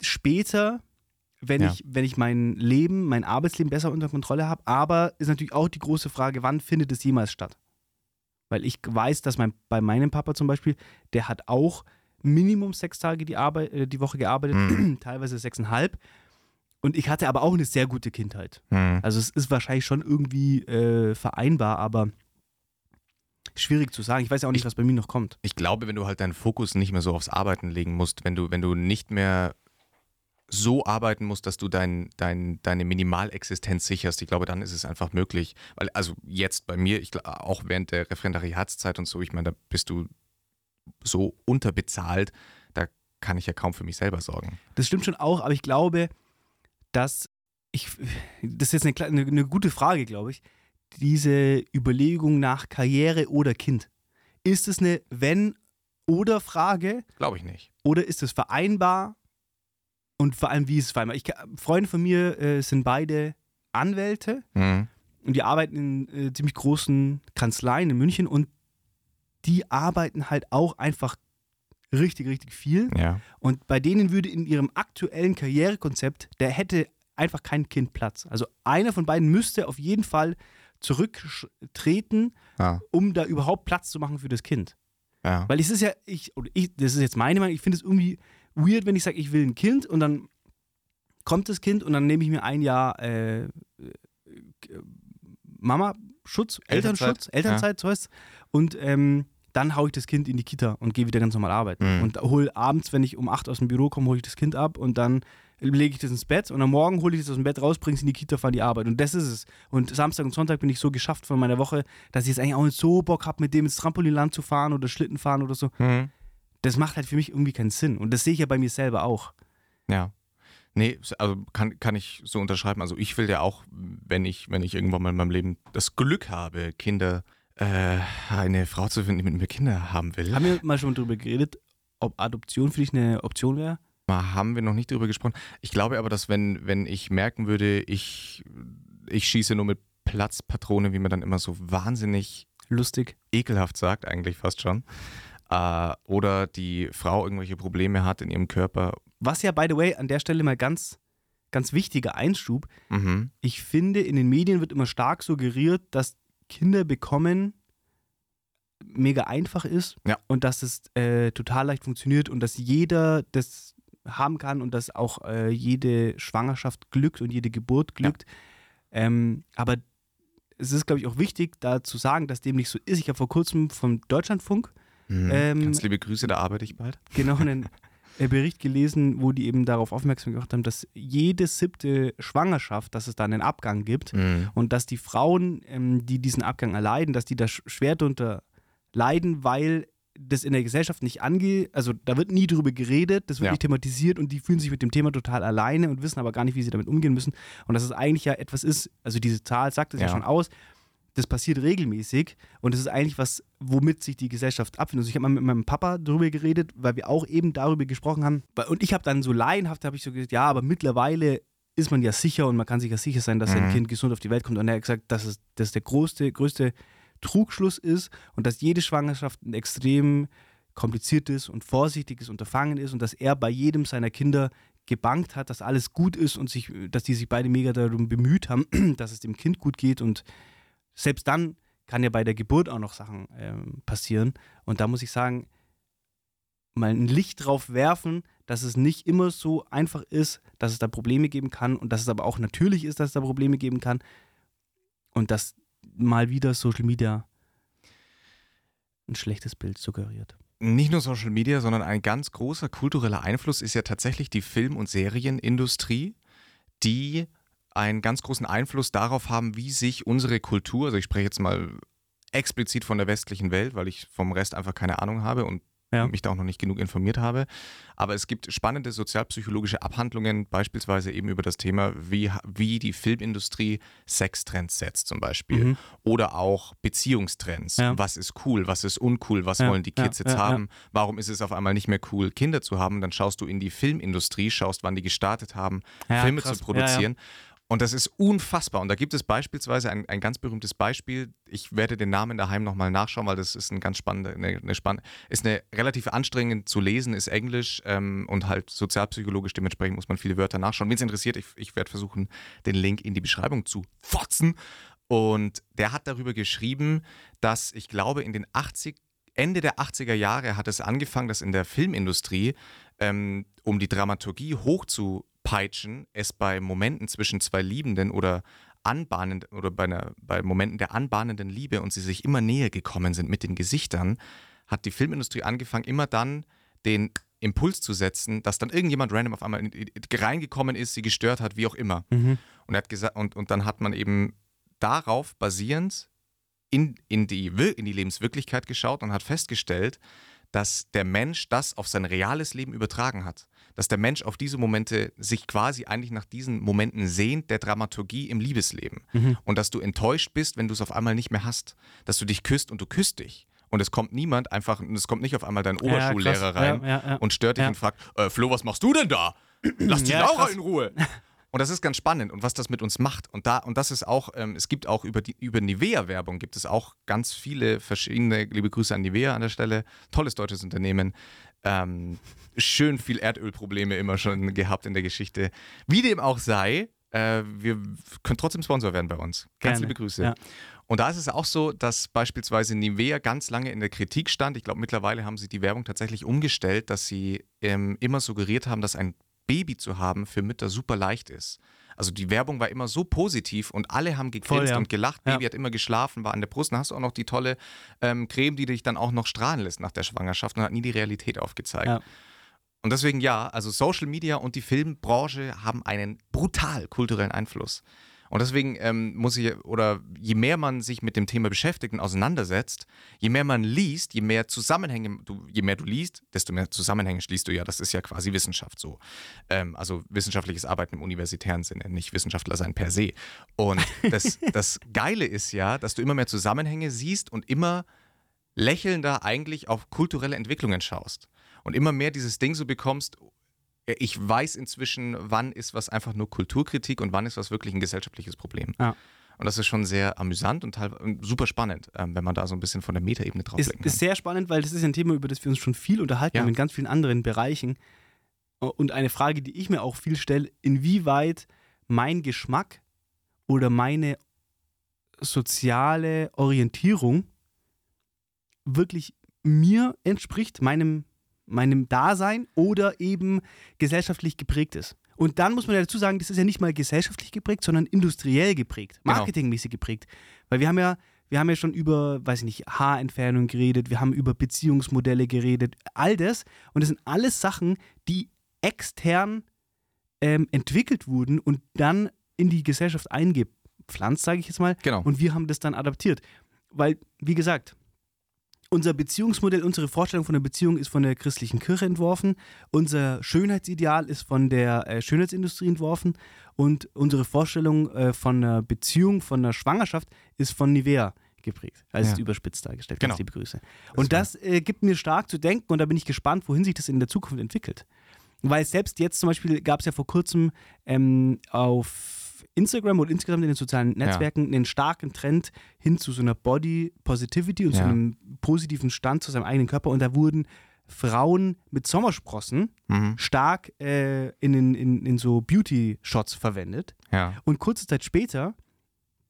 [SPEAKER 2] später, wenn,
[SPEAKER 1] Ja.
[SPEAKER 2] ich, wenn ich mein Leben, mein Arbeitsleben besser unter Kontrolle habe, aber ist natürlich auch die große Frage, wann findet es jemals statt? Weil ich weiß, dass mein, bei meinem Papa zum Beispiel, der hat auch Minimum sechs Tage die, Arbeit, äh, die Woche gearbeitet,
[SPEAKER 1] Mhm.
[SPEAKER 2] teilweise sechseinhalb. Und ich hatte aber auch eine sehr gute Kindheit.
[SPEAKER 1] Hm.
[SPEAKER 2] Also es ist wahrscheinlich schon irgendwie äh, vereinbar, aber schwierig zu sagen. Ich weiß ja auch nicht, was bei mir noch kommt.
[SPEAKER 1] Ich glaube, wenn du halt deinen Fokus nicht mehr so aufs Arbeiten legen musst, wenn du, wenn du nicht mehr so arbeiten musst, dass du dein, dein, deine Minimalexistenz sicherst, ich glaube, dann ist es einfach möglich. Weil, also jetzt bei mir, ich, auch während der Referendariatszeit und so, ich meine, da bist du so unterbezahlt, da kann ich ja kaum für mich selber sorgen.
[SPEAKER 2] Das stimmt schon auch, aber ich glaube, dass ich, das ist jetzt eine, eine, gute Frage, glaube ich, diese Überlegung nach Karriere oder Kind. Ist es eine Wenn-oder-Frage
[SPEAKER 1] Glaube ich nicht.
[SPEAKER 2] oder ist es vereinbar? Und vor allem, wie ist es vereinbar? Ich, Freunde von mir äh, sind beide Anwälte
[SPEAKER 1] Hm.
[SPEAKER 2] und die arbeiten in äh, ziemlich großen Kanzleien in München und die arbeiten halt auch einfach richtig, richtig viel.
[SPEAKER 1] Ja.
[SPEAKER 2] Und bei denen würde in ihrem aktuellen Karrierekonzept, der hätte einfach kein Kind Platz. Also einer von beiden müsste auf jeden Fall zurücktreten,
[SPEAKER 1] Ah,
[SPEAKER 2] um da überhaupt Platz zu machen für das Kind.
[SPEAKER 1] ja.
[SPEAKER 2] Weil es ist ja, ich, ich, das ist jetzt meine Meinung, ich finde es irgendwie weird, wenn ich sage, ich will ein Kind und dann kommt das Kind und dann nehme ich mir ein Jahr äh, äh, Mama-Schutz,
[SPEAKER 1] Elternzeit,
[SPEAKER 2] Elternschutz, Elternzeit, so heißt. Und ähm, dann haue ich das Kind in die Kita und gehe wieder ganz normal arbeiten.
[SPEAKER 1] Mhm.
[SPEAKER 2] Und hole abends, wenn ich um 8 aus dem Büro komme, hole ich das Kind ab und dann lege ich das ins Bett und am Morgen hole ich das aus dem Bett raus, bringe es in die Kita, fahre die Arbeit. Und das ist es. Und Samstag und Sonntag bin ich so geschafft von meiner Woche, dass ich jetzt eigentlich auch nicht so Bock habe, mit dem ins Trampolinland zu fahren oder Schlitten fahren oder so.
[SPEAKER 1] Hm.
[SPEAKER 2] Das macht halt für mich irgendwie keinen Sinn. Und das sehe ich ja bei mir selber auch.
[SPEAKER 1] Ja. Nee, also kann, kann ich so unterschreiben. Also ich will ja auch, wenn ich, wenn ich irgendwann mal in meinem Leben das Glück habe, Kinder, äh, eine Frau zu finden, die mit mir Kinder haben will.
[SPEAKER 2] Haben wir mal schon drüber geredet, ob Adoption für dich eine Option wäre?
[SPEAKER 1] Mal haben wir noch nicht drüber gesprochen. Ich glaube aber, dass wenn, wenn ich merken würde, ich, ich schieße nur mit Platzpatrone, wie man dann immer so wahnsinnig
[SPEAKER 2] Lustig.
[SPEAKER 1] ekelhaft sagt, eigentlich fast schon, äh, oder die Frau irgendwelche Probleme hat in ihrem Körper.
[SPEAKER 2] Was ja, by the way, an der Stelle mal ganz, ganz wichtiger Einschub.
[SPEAKER 1] Mhm.
[SPEAKER 2] Ich finde, in den Medien wird immer stark suggeriert, dass Kinder bekommen mega einfach ist
[SPEAKER 1] Ja.
[SPEAKER 2] und dass es äh, total leicht funktioniert und dass jeder das haben kann und dass auch äh, jede Schwangerschaft glückt und jede Geburt glückt. Ähm, aber es ist, glaube ich, auch wichtig, da zu sagen, dass dem nicht so ist. Ich habe vor kurzem vom Deutschlandfunk
[SPEAKER 1] Mhm.
[SPEAKER 2] Ähm,
[SPEAKER 1] Ganz liebe Grüße, da arbeite ich bald.
[SPEAKER 2] genau einen Bericht gelesen, wo die eben darauf aufmerksam gemacht haben, dass jede siebte Schwangerschaft, dass es da einen Abgang gibt
[SPEAKER 1] Mhm.
[SPEAKER 2] und dass die Frauen, ähm, die diesen Abgang erleiden, dass die da sch- schwer darunter leiden, weil das in der Gesellschaft nicht angeht, also da wird nie drüber geredet, das wird
[SPEAKER 1] Ja.
[SPEAKER 2] nicht thematisiert und die fühlen sich mit dem Thema total alleine und wissen aber gar nicht, wie sie damit umgehen müssen. Und dass es eigentlich ja etwas ist, also diese Zahl sagt es ja.
[SPEAKER 1] Ja.
[SPEAKER 2] schon aus, das passiert regelmäßig und das ist eigentlich was, womit sich die Gesellschaft abfindet. Also ich habe mal mit meinem Papa darüber geredet, weil wir auch eben darüber gesprochen haben. Und ich habe dann so laienhaft, habe ich so gesagt, ja, aber mittlerweile ist man ja sicher und man kann sich ja sicher sein, dass sein
[SPEAKER 1] Mhm.
[SPEAKER 2] Kind gesund auf die Welt kommt. Und er hat gesagt, dass es das der größte, größte Trugschluss ist und dass jede Schwangerschaft ein extrem kompliziertes und vorsichtiges Unterfangen ist und dass er bei jedem seiner Kinder gebankt hat, dass alles gut ist und sich, dass die sich beide mega darum bemüht haben, dass es dem Kind gut geht und selbst dann kann ja bei der Geburt auch noch Sachen ähm, passieren und da muss ich sagen, mal ein Licht drauf werfen, dass es nicht immer so einfach ist, dass es da Probleme geben kann und dass es aber auch natürlich ist, dass es da Probleme geben kann und dass mal wieder Social Media ein schlechtes Bild suggeriert.
[SPEAKER 1] Nicht nur Social Media, sondern ein ganz großer kultureller Einfluss ist ja tatsächlich die Film- und Serienindustrie, die einen ganz großen Einfluss darauf haben, wie sich unsere Kultur, also ich spreche jetzt mal explizit von der westlichen Welt, weil ich vom Rest einfach keine Ahnung habe und
[SPEAKER 2] Ja.
[SPEAKER 1] mich da auch noch nicht genug informiert habe. Aber es gibt spannende sozialpsychologische Abhandlungen, beispielsweise eben über das Thema, wie, wie die Filmindustrie Sextrends setzt zum Beispiel.
[SPEAKER 2] Mhm.
[SPEAKER 1] Oder auch Beziehungstrends.
[SPEAKER 2] Ja.
[SPEAKER 1] Was ist cool, was ist uncool, was
[SPEAKER 2] Ja,
[SPEAKER 1] wollen die Kids jetzt haben? Warum ist es auf einmal nicht mehr cool, Kinder zu haben? Dann schaust du in die Filmindustrie, schaust, wann die gestartet haben, Filme
[SPEAKER 2] krass.
[SPEAKER 1] zu produzieren. Und das ist unfassbar. Und da gibt es beispielsweise ein, ein ganz berühmtes Beispiel. Ich werde den Namen daheim nochmal nachschauen, weil das ist ein ganz spannende, eine, eine spann ist eine relativ anstrengend zu lesen, ist Englisch ähm, und halt sozialpsychologisch. Dementsprechend muss man viele Wörter nachschauen. Wenn es interessiert, ich, ich werde versuchen, den Link in die Beschreibung zu fotzen. Und der hat darüber geschrieben, dass ich glaube, in den 80 Ende der 80er Jahre hat es angefangen, dass in der Filmindustrie, ähm, um die Dramaturgie hochzupeitschen, es bei Momenten zwischen zwei Liebenden oder anbahnend oder bei, einer, bei Momenten der anbahnenden Liebe und sie sich immer näher gekommen sind mit den Gesichtern, hat die Filmindustrie angefangen, immer dann den Impuls zu setzen, dass dann irgendjemand random auf einmal in- in- reingekommen ist, sie gestört hat, wie auch immer.
[SPEAKER 2] Mhm.
[SPEAKER 1] Und, er hat gesagt, und, und dann hat man eben darauf basierend in, in, die, in die Lebenswirklichkeit geschaut und hat festgestellt, dass der Mensch das auf sein reales Leben übertragen hat. Dass der Mensch auf diese Momente sich quasi eigentlich nach diesen Momenten sehnt, der Dramaturgie im Liebesleben.
[SPEAKER 2] Mhm.
[SPEAKER 1] Und dass du enttäuscht bist, wenn du es auf einmal nicht mehr hast. Dass du dich küsst und du küsst dich. Und es kommt niemand einfach, es kommt nicht auf einmal dein Oberschullehrer
[SPEAKER 2] krass.
[SPEAKER 1] rein
[SPEAKER 2] Ja, ja, ja.
[SPEAKER 1] und stört dich
[SPEAKER 2] Ja.
[SPEAKER 1] und fragt, äh, Flo, was machst du denn da? Lass die
[SPEAKER 2] Ja,
[SPEAKER 1] Laura in Ruhe. Und das ist ganz spannend und was das mit uns macht. Und da, und das ist auch, ähm, es gibt auch über die über Nivea-Werbung gibt es auch ganz viele verschiedene, liebe Grüße an Nivea an der Stelle, tolles deutsches Unternehmen. Ähm, schön viel Erdölprobleme immer schon gehabt in der Geschichte. Wie dem auch sei, äh, wir können trotzdem Sponsor werden bei uns. Ganz
[SPEAKER 2] Gerne.
[SPEAKER 1] liebe Grüße.
[SPEAKER 2] Ja.
[SPEAKER 1] Und da ist es auch so, dass beispielsweise Nivea ganz lange in der Kritik stand. Ich glaube, mittlerweile haben sie die Werbung tatsächlich umgestellt, dass sie ähm, immer suggeriert haben, dass ein Baby zu haben für Mütter super leicht ist. Also die Werbung war immer so positiv und alle haben gegrinst
[SPEAKER 2] Voll, ja.
[SPEAKER 1] und gelacht.
[SPEAKER 2] Ja.
[SPEAKER 1] Baby hat immer geschlafen, war an der Brust. Dann hast du auch noch die tolle ähm, Creme, die dich dann auch noch strahlen lässt nach der Schwangerschaft und hat nie die Realität aufgezeigt.
[SPEAKER 2] Ja.
[SPEAKER 1] Und deswegen ja, also Social Media und die Filmbranche haben einen brutal kulturellen Einfluss. Und deswegen ähm, muss ich, oder je mehr man sich mit dem Thema beschäftigt und auseinandersetzt, je mehr man liest, je mehr Zusammenhänge, du, je mehr du liest, desto mehr Zusammenhänge schließt du ja. Das ist ja quasi Wissenschaft so. Ähm, also wissenschaftliches Arbeiten im universitären Sinne, nicht Wissenschaftler sein per se. Und das, das Geile ist ja, dass du immer mehr Zusammenhänge siehst und immer lächelnder eigentlich auf kulturelle Entwicklungen schaust. Und immer mehr dieses Ding so bekommst, ich weiß inzwischen, wann ist was einfach nur Kulturkritik und wann ist was wirklich ein gesellschaftliches Problem.
[SPEAKER 2] Ja.
[SPEAKER 1] Und das ist schon sehr amüsant und super spannend, ähm, wenn man da so ein bisschen von der Metaebene drauf
[SPEAKER 2] Ist, ist
[SPEAKER 1] kann.
[SPEAKER 2] sehr spannend, weil das ist ein Thema, über das wir uns schon viel unterhalten
[SPEAKER 1] Ja.
[SPEAKER 2] haben in ganz vielen anderen Bereichen. Und eine Frage, die ich mir auch viel stelle, inwieweit mein Geschmack oder meine soziale Orientierung wirklich mir entspricht, meinem, meinem Dasein oder eben gesellschaftlich geprägt ist. Und dann muss man ja dazu sagen, das ist ja nicht mal gesellschaftlich geprägt, sondern industriell geprägt,
[SPEAKER 1] Genau.
[SPEAKER 2] marketingmäßig geprägt. Weil wir haben ja, wir haben ja schon über, weiß ich nicht, Haarentfernung geredet, wir haben über Beziehungsmodelle geredet, all das. Und das sind alles Sachen, die extern ähm, entwickelt wurden und dann in die Gesellschaft eingepflanzt, sage ich jetzt mal.
[SPEAKER 1] Genau.
[SPEAKER 2] Und wir haben das dann adaptiert. Weil, wie gesagt, unser Beziehungsmodell, unsere Vorstellung von der Beziehung ist von der christlichen Kirche entworfen. Unser Schönheitsideal ist von der äh, Schönheitsindustrie entworfen. Und unsere Vorstellung äh, von einer Beziehung, von einer Schwangerschaft ist von Nivea geprägt. Also
[SPEAKER 1] Ja.
[SPEAKER 2] ist überspitzt dargestellt.
[SPEAKER 1] Genau.
[SPEAKER 2] Ganz liebe Grüße. Und das äh, gibt mir stark zu denken und da bin ich gespannt, wohin sich das in der Zukunft entwickelt. Weil selbst jetzt zum Beispiel gab es ja vor kurzem ähm, auf Instagram und insgesamt in den sozialen Netzwerken einen starken Trend hin zu so einer Body Positivity und zu
[SPEAKER 1] Ja.
[SPEAKER 2] einem positiven Stand zu seinem eigenen Körper. Und da wurden Frauen mit Sommersprossen
[SPEAKER 1] Mhm.
[SPEAKER 2] stark äh, in, in, in, in so Beauty-Shots verwendet.
[SPEAKER 1] Ja.
[SPEAKER 2] Und kurze Zeit später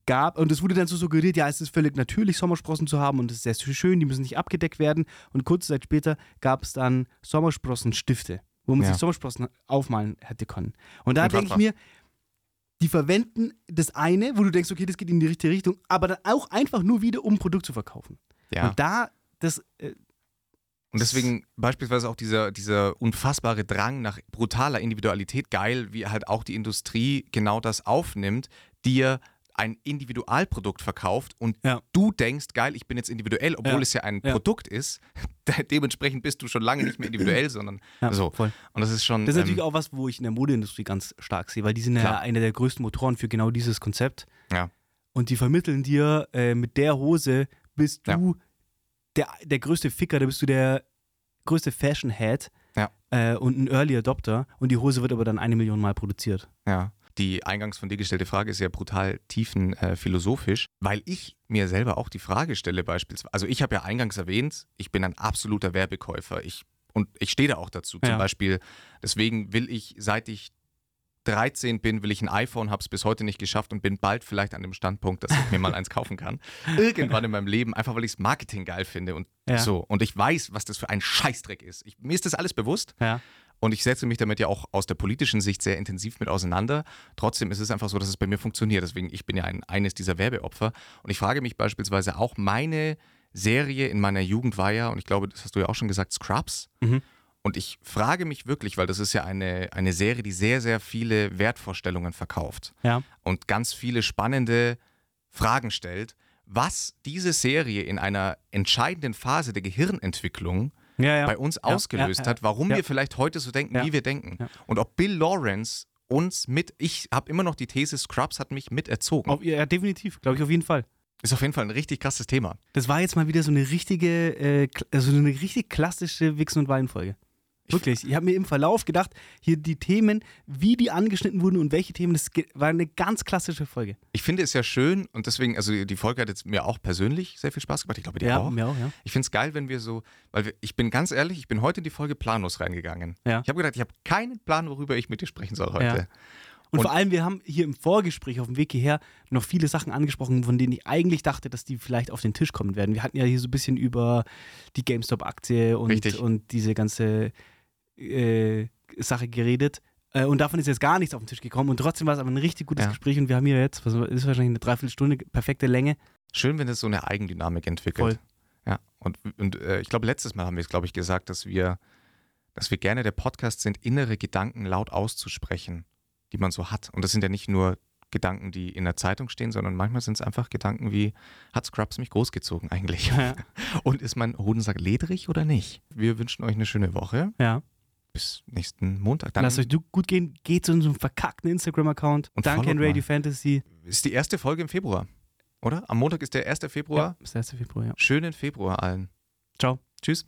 [SPEAKER 2] gab, und es wurde dann so suggeriert, ja, es ist völlig natürlich, Sommersprossen zu haben und es ist sehr schön, die müssen nicht abgedeckt werden. Und kurze Zeit später gab es dann Sommersprossenstifte, wo man
[SPEAKER 1] Ja.
[SPEAKER 2] sich Sommersprossen aufmalen hätte können. Und da denke ich mir, die verwenden das eine, wo du denkst, okay, das geht in die richtige Richtung, aber dann auch einfach nur wieder, um ein Produkt zu verkaufen.
[SPEAKER 1] ja.
[SPEAKER 2] Und da, das, äh,
[SPEAKER 1] Und deswegen beispielsweise auch dieser, dieser unfassbare Drang nach brutaler Individualität geil, wie halt auch die Industrie genau das aufnimmt, dir ein Individualprodukt verkauft und
[SPEAKER 2] Ja.
[SPEAKER 1] du denkst, geil, ich bin jetzt individuell, obwohl
[SPEAKER 2] Ja.
[SPEAKER 1] es ja ein
[SPEAKER 2] Ja.
[SPEAKER 1] Produkt ist. Dementsprechend bist du schon lange nicht mehr individuell, sondern
[SPEAKER 2] ja,
[SPEAKER 1] so.
[SPEAKER 2] voll.
[SPEAKER 1] Und das ist schon.
[SPEAKER 2] Das ist
[SPEAKER 1] ähm,
[SPEAKER 2] natürlich auch was, wo ich in der Modeindustrie ganz stark sehe, weil die sind ja
[SPEAKER 1] Klar.
[SPEAKER 2] einer der größten Motoren für genau dieses Konzept.
[SPEAKER 1] Ja.
[SPEAKER 2] Und die vermitteln dir, äh, mit der Hose bist
[SPEAKER 1] Ja.
[SPEAKER 2] du der, der größte Ficker, da bist du der größte Fashion-Head
[SPEAKER 1] Ja.
[SPEAKER 2] äh, und ein Early Adopter. Und die Hose wird aber dann eine Million Mal produziert.
[SPEAKER 1] Ja. Die eingangs von dir gestellte Frage ist ja brutal tiefen äh, weil ich mir selber auch die Frage stelle beispielsweise. Also ich habe ja eingangs erwähnt, ich bin ein absoluter Werbekäufer. Ich, und ich stehe da auch dazu. Zum
[SPEAKER 2] Ja.
[SPEAKER 1] Beispiel, deswegen will ich, seit ich 13 bin, will ich ein iPhone, habe es bis heute nicht geschafft und bin bald vielleicht an dem Standpunkt, dass ich mir mal eins kaufen kann. Irgendwann in meinem Leben, einfach weil ich das Marketing geil finde und
[SPEAKER 2] Ja.
[SPEAKER 1] so. Und ich weiß, was das für ein Scheißdreck ist. Ich, mir ist das alles bewusst.
[SPEAKER 2] Ja.
[SPEAKER 1] Und ich setze mich damit ja auch aus der politischen Sicht sehr intensiv mit auseinander. Trotzdem ist es einfach so, dass es bei mir funktioniert. Deswegen, ich bin ja ein, eines dieser Werbeopfer. Und ich frage mich beispielsweise auch, meine Serie in meiner Jugend war ja, und ich glaube, das hast du ja auch schon gesagt, Scrubs.
[SPEAKER 2] Mhm.
[SPEAKER 1] Und ich frage mich wirklich, weil das ist ja eine, eine Serie, die sehr, sehr viele Wertvorstellungen verkauft
[SPEAKER 2] Ja.
[SPEAKER 1] und ganz viele spannende Fragen stellt, was diese Serie in einer entscheidenden Phase der Gehirnentwicklung
[SPEAKER 2] Ja, ja.
[SPEAKER 1] bei uns ausgelöst hat, warum wir vielleicht heute so denken, wie wir denken. Und ob Bill Lawrence uns mit, ich habe immer noch die These, Scrubs hat mich miterzogen.
[SPEAKER 2] Auf, ja, definitiv, glaube ich, auf jeden Fall.
[SPEAKER 1] Ist auf jeden Fall ein richtig krasses Thema.
[SPEAKER 2] Das war jetzt mal wieder so eine richtige, äh, kl- also eine richtig klassische Wichsen- und Wein-Folge. Wirklich. Ich habe mir im Verlauf gedacht, hier die Themen, wie die angeschnitten wurden und welche Themen, das war eine ganz klassische Folge.
[SPEAKER 1] Ich finde es ja schön und deswegen, also die Folge hat jetzt mir auch persönlich sehr viel Spaß gemacht. Ich glaube, dir auch.
[SPEAKER 2] mir auch, ja.
[SPEAKER 1] Ich finde es geil, wenn wir so, weil wir, ich bin ganz ehrlich, ich bin heute in die Folge planlos reingegangen.
[SPEAKER 2] Ja.
[SPEAKER 1] Ich habe gedacht, ich habe keinen Plan, worüber ich mit dir sprechen soll heute.
[SPEAKER 2] Ja. Und,
[SPEAKER 1] Und-
[SPEAKER 2] vor allem, wir haben hier im Vorgespräch auf dem Weg hierher noch viele Sachen angesprochen, von denen ich eigentlich dachte, dass die vielleicht auf den Tisch kommen werden. Wir hatten ja hier so ein bisschen über die GameStop-Aktie und,
[SPEAKER 1] Richtig.
[SPEAKER 2] und diese ganze äh, Sache geredet. Äh, und davon ist jetzt gar nichts auf den Tisch gekommen. Und trotzdem war es aber ein richtig gutes
[SPEAKER 1] Ja.
[SPEAKER 2] Gespräch. Und wir haben hier jetzt, was ist wahrscheinlich eine Dreiviertelstunde, perfekte Länge.
[SPEAKER 1] Schön, wenn es so eine Eigendynamik entwickelt.
[SPEAKER 2] Voll.
[SPEAKER 1] Ja, und, und äh, ich glaube, letztes Mal haben wir es, glaube ich, gesagt, dass wir, dass wir gerne der Podcast sind, innere Gedanken laut auszusprechen, die man so hat. Und das sind ja nicht nur Gedanken, die in der Zeitung stehen, sondern manchmal sind es einfach Gedanken wie, hat Scrubs mich großgezogen eigentlich?
[SPEAKER 2] Ja.
[SPEAKER 1] Und ist mein Hodensack ledrig oder nicht? Wir wünschen euch eine schöne Woche.
[SPEAKER 2] Ja.
[SPEAKER 1] Bis nächsten Montag. Dann
[SPEAKER 2] Lasst euch gut gehen. Geht zu unserem verkackten Instagram-Account.
[SPEAKER 1] Und
[SPEAKER 2] Danke an Radio. Fantasy.
[SPEAKER 1] ist die erste Folge im Februar, oder? Am Montag ist der 1. Februar.
[SPEAKER 2] Ja, bis 1. Februar, ja.
[SPEAKER 1] Schönen Februar allen.
[SPEAKER 2] Ciao.
[SPEAKER 1] Tschüss.